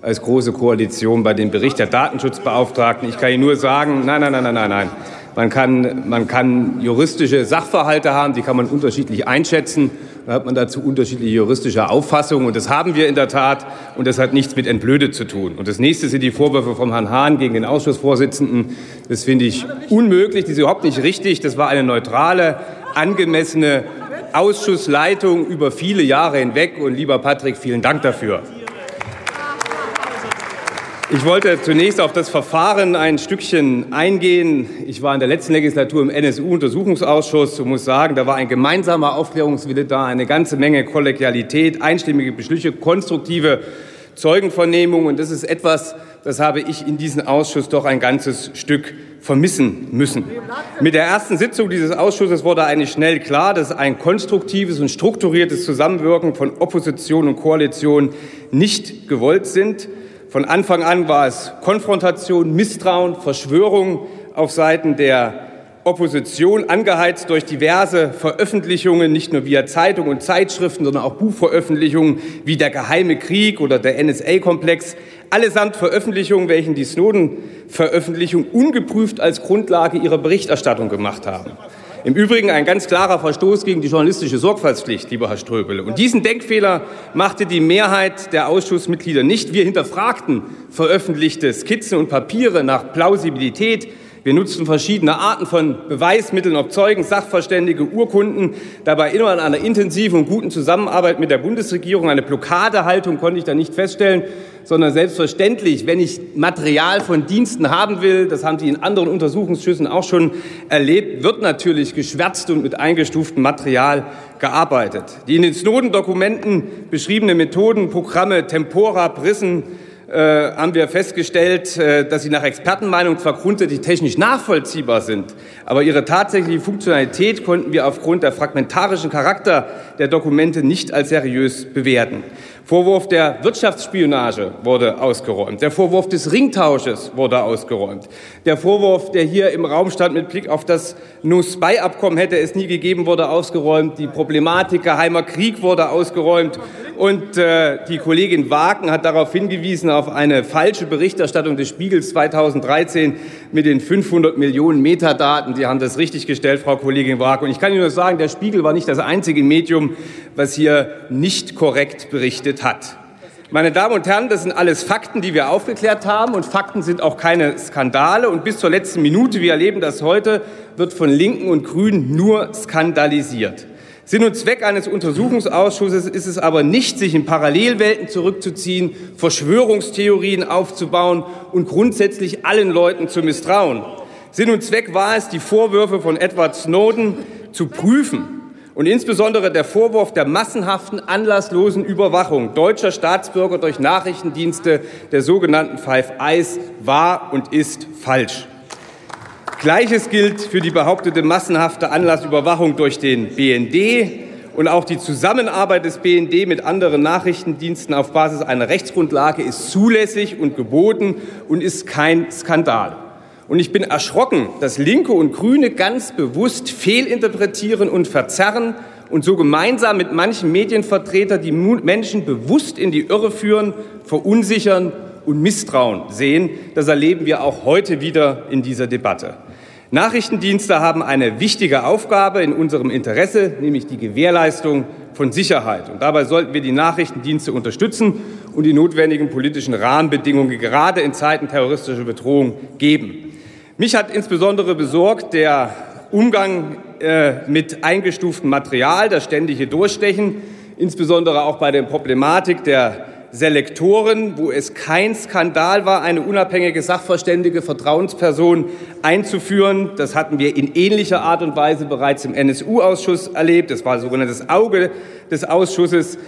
[SPEAKER 12] als große Koalition bei dem Bericht der Datenschutzbeauftragten. Ich kann Ihnen nur sagen, nein, nein, nein, nein, nein, nein. Man kann, man kann juristische Sachverhalte haben, die kann man unterschiedlich einschätzen. Da hat man dazu unterschiedliche juristische Auffassungen. Und das haben wir in der Tat. Und das hat nichts mit entblödet zu tun. Und das nächste sind die Vorwürfe vom Herrn Hahn gegen den Ausschussvorsitzenden. Das finde ich unmöglich. Das ist überhaupt nicht richtig. Das war eine neutrale, angemessene Ausschussleitung über viele Jahre hinweg. Und lieber Patrick, vielen Dank dafür. Ich wollte zunächst auf das Verfahren ein Stückchen eingehen. Ich war in der letzten Legislatur im NSU-Untersuchungsausschuss und muss sagen, da war ein gemeinsamer Aufklärungswille da, eine ganze Menge Kollegialität, einstimmige Beschlüsse, konstruktive Zeugenvernehmung. Und das ist etwas, das habe ich in diesem Ausschuss doch ein ganzes Stück vermissen müssen. Mit der ersten Sitzung dieses Ausschusses wurde eigentlich schnell klar, dass ein konstruktives und strukturiertes Zusammenwirken von Opposition und Koalition nicht gewollt sind. Von Anfang an war es Konfrontation, Misstrauen, Verschwörung auf Seiten der Opposition, angeheizt durch diverse Veröffentlichungen, nicht nur via Zeitung und Zeitschriften, sondern auch Buchveröffentlichungen wie Der Geheime Krieg oder der NSA-Komplex. Allesamt Veröffentlichungen, welchen die Snowden-Veröffentlichung ungeprüft als Grundlage ihrer Berichterstattung gemacht haben. Im Übrigen ein ganz klarer Verstoß gegen die journalistische Sorgfaltspflicht, lieber Herr Ströbele. Und diesen Denkfehler machte die Mehrheit der Ausschussmitglieder nicht. Wir hinterfragten veröffentlichte Skizzen und Papiere nach Plausibilität, wir nutzten verschiedene Arten von Beweismitteln, ob Zeugen, Sachverständige, Urkunden. Dabei immer in einer intensiven und guten Zusammenarbeit mit der Bundesregierung. Eine Blockadehaltung konnte ich da nicht feststellen, sondern selbstverständlich, wenn ich Material von Diensten haben will, das haben Sie in anderen Untersuchungsschüssen auch schon erlebt, wird natürlich geschwärzt und mit eingestuftem Material gearbeitet. Die in den Snowden-Dokumenten beschriebenen Methoden, Programme, Tempora, Prissen, äh, haben wir festgestellt, äh, dass sie nach Expertenmeinung zwar grundsätzlich technisch nachvollziehbar sind, aber ihre tatsächliche Funktionalität konnten wir aufgrund der fragmentarischen Charakter der Dokumente nicht als seriös bewerten. Vorwurf der Wirtschaftsspionage wurde ausgeräumt. Der Vorwurf des Ringtausches wurde ausgeräumt. Der Vorwurf, der hier im Raum stand mit Blick auf das No-Spy-Abkommen, hätte es nie gegeben, wurde ausgeräumt. Die Problematik geheimer Krieg wurde ausgeräumt. Und äh, die Kollegin Wagen hat darauf hingewiesen, auf eine falsche Berichterstattung des Spiegels 2013 mit den 500 Millionen Metadaten. Sie haben das richtig gestellt, Frau Kollegin Wagen. Und ich kann Ihnen nur sagen, der Spiegel war nicht das einzige Medium, was hier nicht korrekt berichtet hat. Meine Damen und Herren, das sind alles Fakten, die wir aufgeklärt haben. Und Fakten sind auch keine Skandale. Und bis zur letzten Minute, wir erleben das heute, wird von Linken und Grünen nur skandalisiert. Sinn und Zweck eines Untersuchungsausschusses ist es aber nicht, sich in Parallelwelten zurückzuziehen, Verschwörungstheorien aufzubauen und grundsätzlich allen Leuten zu misstrauen. Sinn und Zweck war es, die Vorwürfe von Edward Snowden zu prüfen und insbesondere der Vorwurf der massenhaften, anlasslosen Überwachung deutscher Staatsbürger durch Nachrichtendienste der sogenannten Five Eyes war und ist falsch. Gleiches gilt für die behauptete massenhafte Anlassüberwachung durch den BND und auch die Zusammenarbeit des BND mit anderen Nachrichtendiensten auf Basis einer Rechtsgrundlage ist zulässig und geboten und ist kein Skandal. Und ich bin erschrocken, dass Linke und Grüne ganz bewusst fehlinterpretieren und verzerren und so gemeinsam mit manchen Medienvertretern die Menschen bewusst in die Irre führen, verunsichern und Misstrauen sehen. Das erleben wir auch heute wieder in dieser Debatte. Nachrichtendienste haben eine wichtige Aufgabe in unserem Interesse, nämlich die Gewährleistung von Sicherheit. Und dabei sollten wir die Nachrichtendienste unterstützen und die notwendigen politischen Rahmenbedingungen gerade in Zeiten terroristischer Bedrohung geben. Mich hat insbesondere besorgt der Umgang äh, mit eingestuftem Material, das ständige Durchstechen, insbesondere auch bei der Problematik der Selektoren, wo es kein Skandal war, eine unabhängige sachverständige Vertrauensperson einzuführen. Das hatten wir in ähnlicher Art und Weise bereits im NSU-Ausschuss erlebt. Das war sogenanntes Auge des Ausschusses.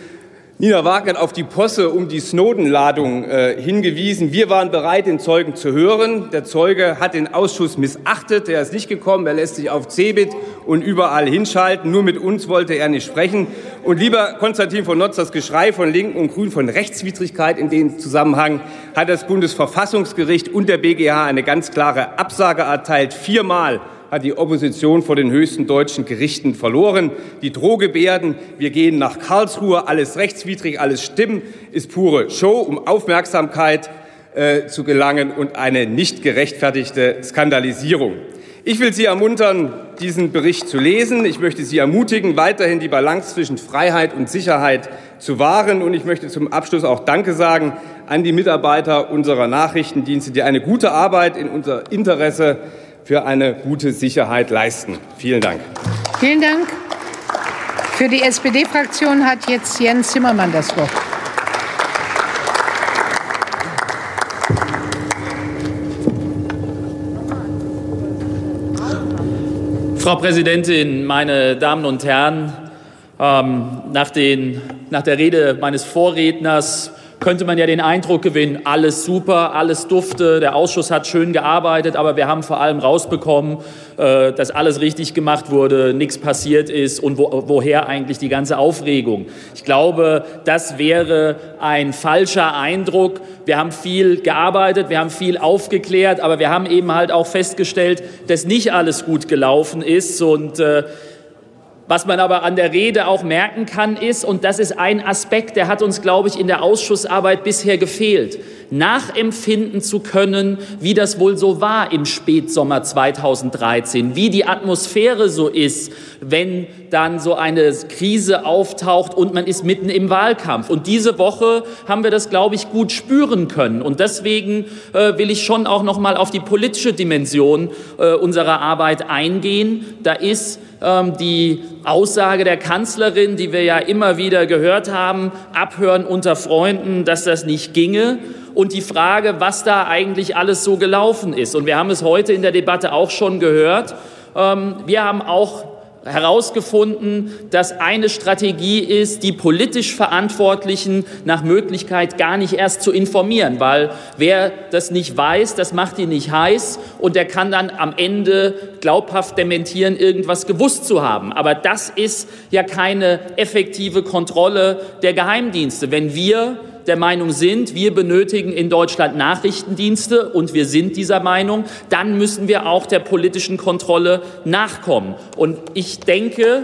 [SPEAKER 12] Nina Wagner hat auf die Posse um die Snowden-Ladung äh, hingewiesen. Wir waren bereit, den Zeugen zu hören. Der Zeuge hat den Ausschuss missachtet. Er ist nicht gekommen. Er lässt sich auf Cebit und überall hinschalten. Nur mit uns wollte er nicht sprechen. Und lieber Konstantin von Notz, das Geschrei von Linken und Grünen von Rechtswidrigkeit in dem Zusammenhang hat das Bundesverfassungsgericht und der BGH eine ganz klare Absage erteilt. Viermal hat die Opposition vor den höchsten deutschen Gerichten verloren. Die Drohgebärden, wir gehen nach Karlsruhe, alles rechtswidrig, alles stimmen, ist pure Show, um Aufmerksamkeit äh, zu gelangen und eine nicht gerechtfertigte Skandalisierung. Ich will Sie ermuntern, diesen Bericht zu lesen. Ich möchte Sie ermutigen, weiterhin die Balance zwischen Freiheit und Sicherheit zu wahren. Und ich möchte zum Abschluss auch Danke sagen an die Mitarbeiter unserer Nachrichtendienste, die eine gute Arbeit in unser Interesse für eine gute Sicherheit leisten. Vielen Dank.
[SPEAKER 6] Vielen Dank. Für die SPD-Fraktion hat jetzt Jens Zimmermann das Wort.
[SPEAKER 13] Frau Präsidentin, meine Damen und Herren! Ähm, nach, den, nach der Rede meines Vorredners könnte man ja den Eindruck gewinnen, alles super, alles dufte, der Ausschuss hat schön gearbeitet, aber wir haben vor allem rausbekommen, äh, dass alles richtig gemacht wurde, nichts passiert ist und wo, woher eigentlich die ganze Aufregung. Ich glaube, das wäre ein falscher Eindruck. Wir haben viel gearbeitet, wir haben viel aufgeklärt, aber wir haben eben halt auch festgestellt, dass nicht alles gut gelaufen ist und äh, was man aber an der Rede auch merken kann, ist, und das ist ein Aspekt, der hat uns, glaube ich, in der Ausschussarbeit bisher gefehlt, nachempfinden zu können, wie das wohl so war im Spätsommer 2013, wie die Atmosphäre so ist, wenn dann so eine Krise auftaucht und man ist mitten im Wahlkampf. Und diese Woche haben wir das, glaube ich, gut spüren können. Und deswegen äh, will ich schon auch noch mal auf die politische Dimension äh, unserer Arbeit eingehen. Da ist die Aussage der Kanzlerin, die wir ja immer wieder gehört haben, abhören unter Freunden, dass das nicht ginge und die Frage, was da eigentlich alles so gelaufen ist. Und wir haben es heute in der Debatte auch schon gehört. Ähm, wir haben auch herausgefunden, dass eine Strategie ist, die politisch Verantwortlichen nach Möglichkeit gar nicht erst zu informieren, weil wer das nicht weiß, das macht ihn nicht heiß und der kann dann am Ende glaubhaft dementieren, irgendwas gewusst zu haben. Aber das ist ja keine effektive Kontrolle der Geheimdienste. Wenn wir der Meinung sind, wir benötigen in Deutschland Nachrichtendienste und wir sind dieser Meinung, dann müssen wir auch der politischen Kontrolle nachkommen. Und ich denke,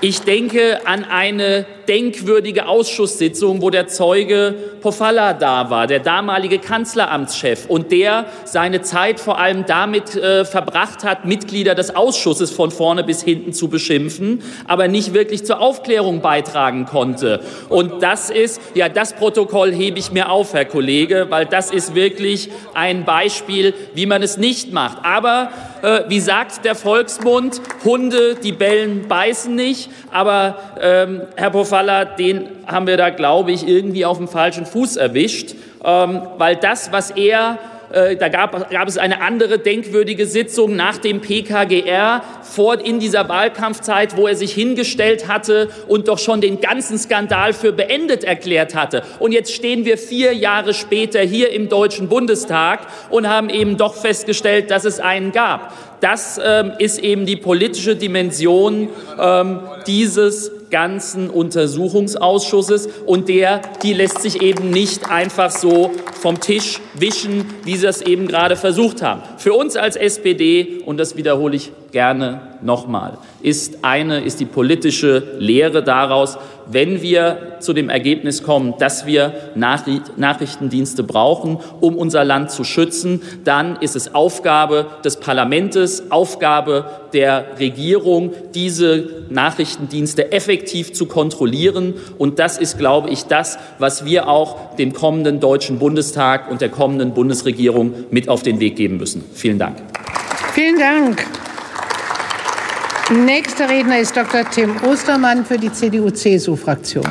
[SPEAKER 13] ich denke an eine denkwürdige Ausschusssitzung, wo der Zeuge Pofalla da war, der damalige Kanzleramtschef, und der seine Zeit vor allem damit äh, verbracht hat, Mitglieder des Ausschusses von vorne bis hinten zu beschimpfen, aber nicht wirklich zur Aufklärung beitragen konnte. Und das ist, ja, das Protokoll hebe ich mir auf, Herr Kollege, weil das ist wirklich ein Beispiel, wie man es nicht macht. Aber äh, wie sagt der Volksmund, Hunde, die bellen, beißen nicht. Aber ähm, Herr Pofalla, den haben wir da, glaube ich, irgendwie auf dem falschen Fuß erwischt, ähm, weil das, was er äh, da gab, gab, es eine andere denkwürdige Sitzung nach dem PKGR vor in dieser Wahlkampfzeit, wo er sich hingestellt hatte und doch schon den ganzen Skandal für beendet erklärt hatte. Und jetzt stehen wir vier Jahre später hier im Deutschen Bundestag und haben eben doch festgestellt, dass es einen gab. Das ähm, ist eben die politische Dimension ähm, dieses ganzen Untersuchungsausschusses und der, die lässt sich eben nicht einfach so vom Tisch wischen, wie Sie es eben gerade versucht haben. Für uns als SPD, und das wiederhole ich gerne nochmal, ist eine, ist die politische Lehre daraus, wenn wir zu dem Ergebnis kommen, dass wir Nachrichtendienste brauchen, um unser Land zu schützen, dann ist es Aufgabe des Parlaments, Aufgabe der Regierung, diese Nachrichtendienste effektiv zu kontrollieren. Und das ist, glaube ich, das, was wir auch dem kommenden Deutschen Bundestag und der kommenden Bundesregierung mit auf den Weg geben müssen. Vielen Dank.
[SPEAKER 6] Vielen Dank. Nächster Redner ist Dr. Tim Ostermann für die CDU-CSU-Fraktion.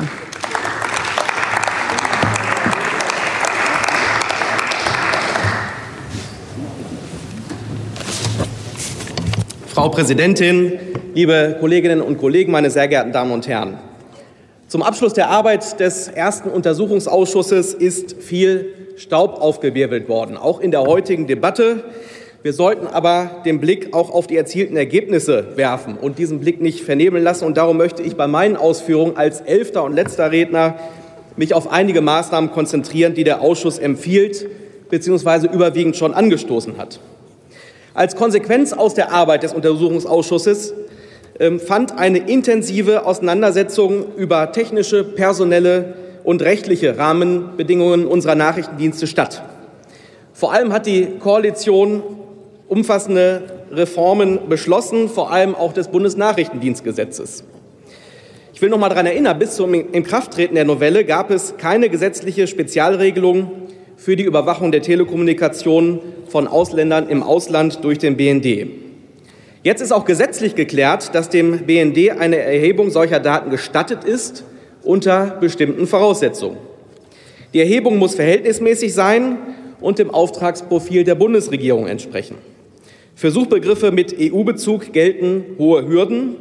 [SPEAKER 7] Frau Präsidentin, liebe Kolleginnen und Kollegen, meine sehr geehrten Damen und Herren! Zum Abschluss der Arbeit des ersten Untersuchungsausschusses ist viel Staub aufgewirbelt worden, auch in der heutigen Debatte. Wir sollten aber den Blick auch auf die erzielten Ergebnisse werfen und diesen Blick nicht vernebeln lassen. Und darum möchte ich bei meinen Ausführungen als elfter und letzter Redner mich auf einige Maßnahmen konzentrieren, die der Ausschuss empfiehlt bzw. überwiegend schon angestoßen hat. Als Konsequenz aus der Arbeit des Untersuchungsausschusses ähm, fand eine intensive Auseinandersetzung über technische, personelle und rechtliche Rahmenbedingungen unserer Nachrichtendienste statt. Vor allem hat die Koalition umfassende Reformen beschlossen, vor allem auch des Bundesnachrichtendienstgesetzes. Ich will noch mal daran erinnern, bis zum Inkrafttreten der Novelle gab es keine gesetzliche Spezialregelung für die Überwachung der Telekommunikation von Ausländern im Ausland durch den BND. Jetzt ist auch gesetzlich geklärt, dass dem BND eine Erhebung solcher Daten gestattet ist unter bestimmten Voraussetzungen. Die Erhebung muss verhältnismäßig sein und dem Auftragsprofil der Bundesregierung entsprechen. Für Suchbegriffe mit EU-Bezug gelten hohe Hürden.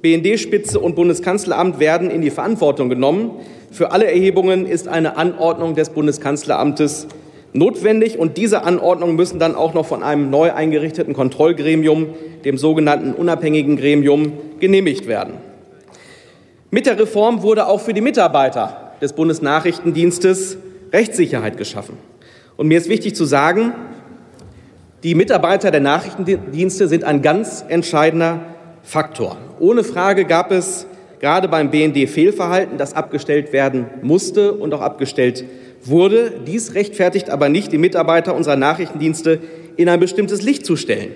[SPEAKER 7] BND-Spitze und Bundeskanzleramt werden in die Verantwortung genommen. Für alle Erhebungen ist eine Anordnung des Bundeskanzleramtes notwendig und diese Anordnungen müssen dann auch noch von einem neu eingerichteten Kontrollgremium, dem sogenannten unabhängigen Gremium, genehmigt werden. Mit der Reform wurde auch für die Mitarbeiter des Bundesnachrichtendienstes Rechtssicherheit geschaffen. Und mir ist wichtig zu sagen, die Mitarbeiter der Nachrichtendienste sind ein ganz entscheidender Faktor. Ohne Frage gab es gerade beim BND Fehlverhalten, das abgestellt werden musste und auch abgestellt wurde. Dies rechtfertigt aber nicht, die Mitarbeiter unserer Nachrichtendienste in ein bestimmtes Licht zu stellen.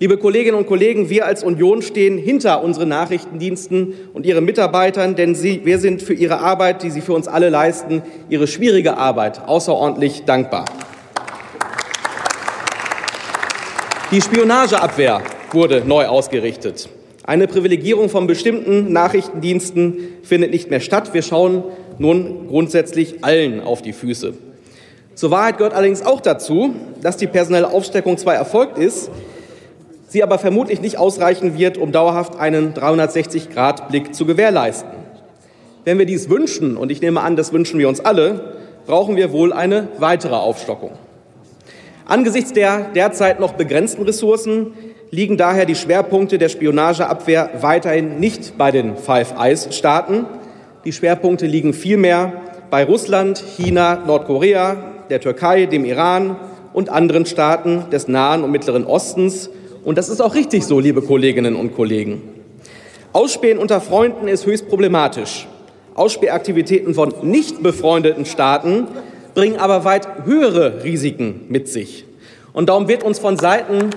[SPEAKER 7] Liebe Kolleginnen und Kollegen, wir als Union stehen hinter unseren Nachrichtendiensten und ihren Mitarbeitern, denn sie, wir sind für ihre Arbeit, die sie für uns alle leisten, ihre schwierige Arbeit außerordentlich dankbar. Die Spionageabwehr wurde neu ausgerichtet. Eine Privilegierung von bestimmten Nachrichtendiensten findet nicht mehr statt. Wir schauen nun grundsätzlich allen auf die Füße. Zur Wahrheit gehört allerdings auch dazu, dass die personelle Aufsteckung zwar erfolgt ist, sie aber vermutlich nicht ausreichen wird, um dauerhaft einen 360-Grad-Blick zu gewährleisten. Wenn wir dies wünschen, und ich nehme an, das wünschen wir uns alle, brauchen wir wohl eine weitere Aufstockung. Angesichts der derzeit noch begrenzten Ressourcen liegen daher die Schwerpunkte der Spionageabwehr weiterhin nicht bei den Five Eyes-Staaten. Die Schwerpunkte liegen vielmehr bei Russland, China, Nordkorea, der Türkei, dem Iran und anderen Staaten des Nahen und Mittleren Ostens. Und das ist auch richtig so, liebe Kolleginnen und Kollegen. Ausspähen unter Freunden ist höchst problematisch. Ausspähaktivitäten von nicht befreundeten Staaten bringen aber weit höhere Risiken mit sich. Und darum wird uns von Seiten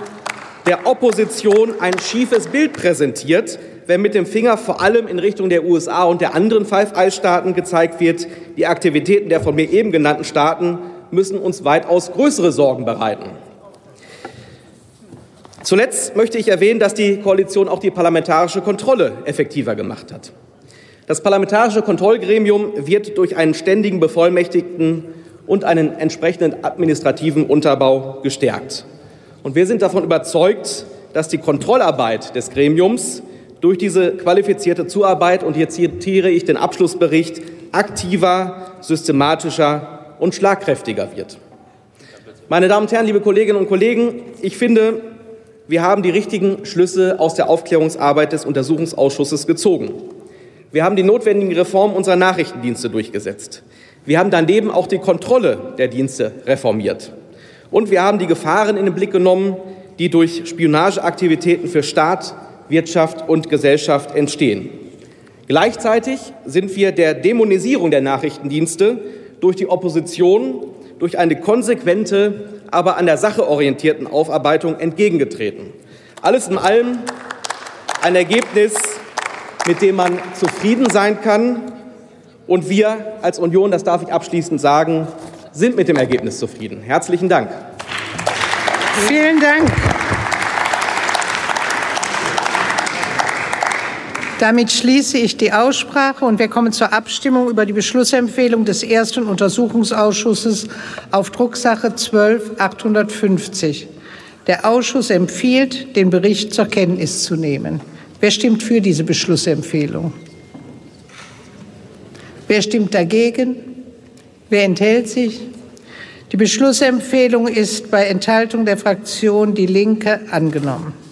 [SPEAKER 7] der Opposition ein schiefes Bild präsentiert, wenn mit dem Finger vor allem in Richtung der USA und der anderen Five Eyes Staaten gezeigt wird, die Aktivitäten der von mir eben genannten Staaten müssen uns weitaus größere Sorgen bereiten. Zuletzt möchte ich erwähnen, dass die Koalition auch die parlamentarische Kontrolle effektiver gemacht hat. Das parlamentarische Kontrollgremium wird durch einen ständigen Bevollmächtigten und einen entsprechenden administrativen Unterbau gestärkt. Und wir sind davon überzeugt, dass die Kontrollarbeit des Gremiums durch diese qualifizierte Zuarbeit, und hier zitiere ich den Abschlussbericht, aktiver, systematischer und schlagkräftiger wird. Meine Damen und Herren, liebe Kolleginnen und Kollegen, ich finde, wir haben die richtigen Schlüsse aus der Aufklärungsarbeit des Untersuchungsausschusses gezogen. Wir haben die notwendigen Reformen unserer Nachrichtendienste durchgesetzt. Wir haben daneben auch die Kontrolle der Dienste reformiert. Und wir haben die Gefahren in den Blick genommen, die durch Spionageaktivitäten für Staat, Wirtschaft und Gesellschaft entstehen. Gleichzeitig sind wir der Dämonisierung der Nachrichtendienste durch die Opposition durch eine konsequente, aber an der Sache orientierten Aufarbeitung entgegengetreten. Alles in allem ein Ergebnis, mit dem man zufrieden sein kann. Und wir als Union, das darf ich abschließend sagen, sind mit dem Ergebnis zufrieden. Herzlichen Dank.
[SPEAKER 6] Vielen Dank. Damit schließe ich die Aussprache und wir kommen zur Abstimmung über die Beschlussempfehlung des ersten Untersuchungsausschusses auf Drucksache 12.850. Der Ausschuss empfiehlt, den Bericht zur Kenntnis zu nehmen. Wer stimmt für diese Beschlussempfehlung? Wer stimmt dagegen? Wer enthält sich? Die Beschlussempfehlung ist bei Enthaltung der Fraktion Die Linke angenommen.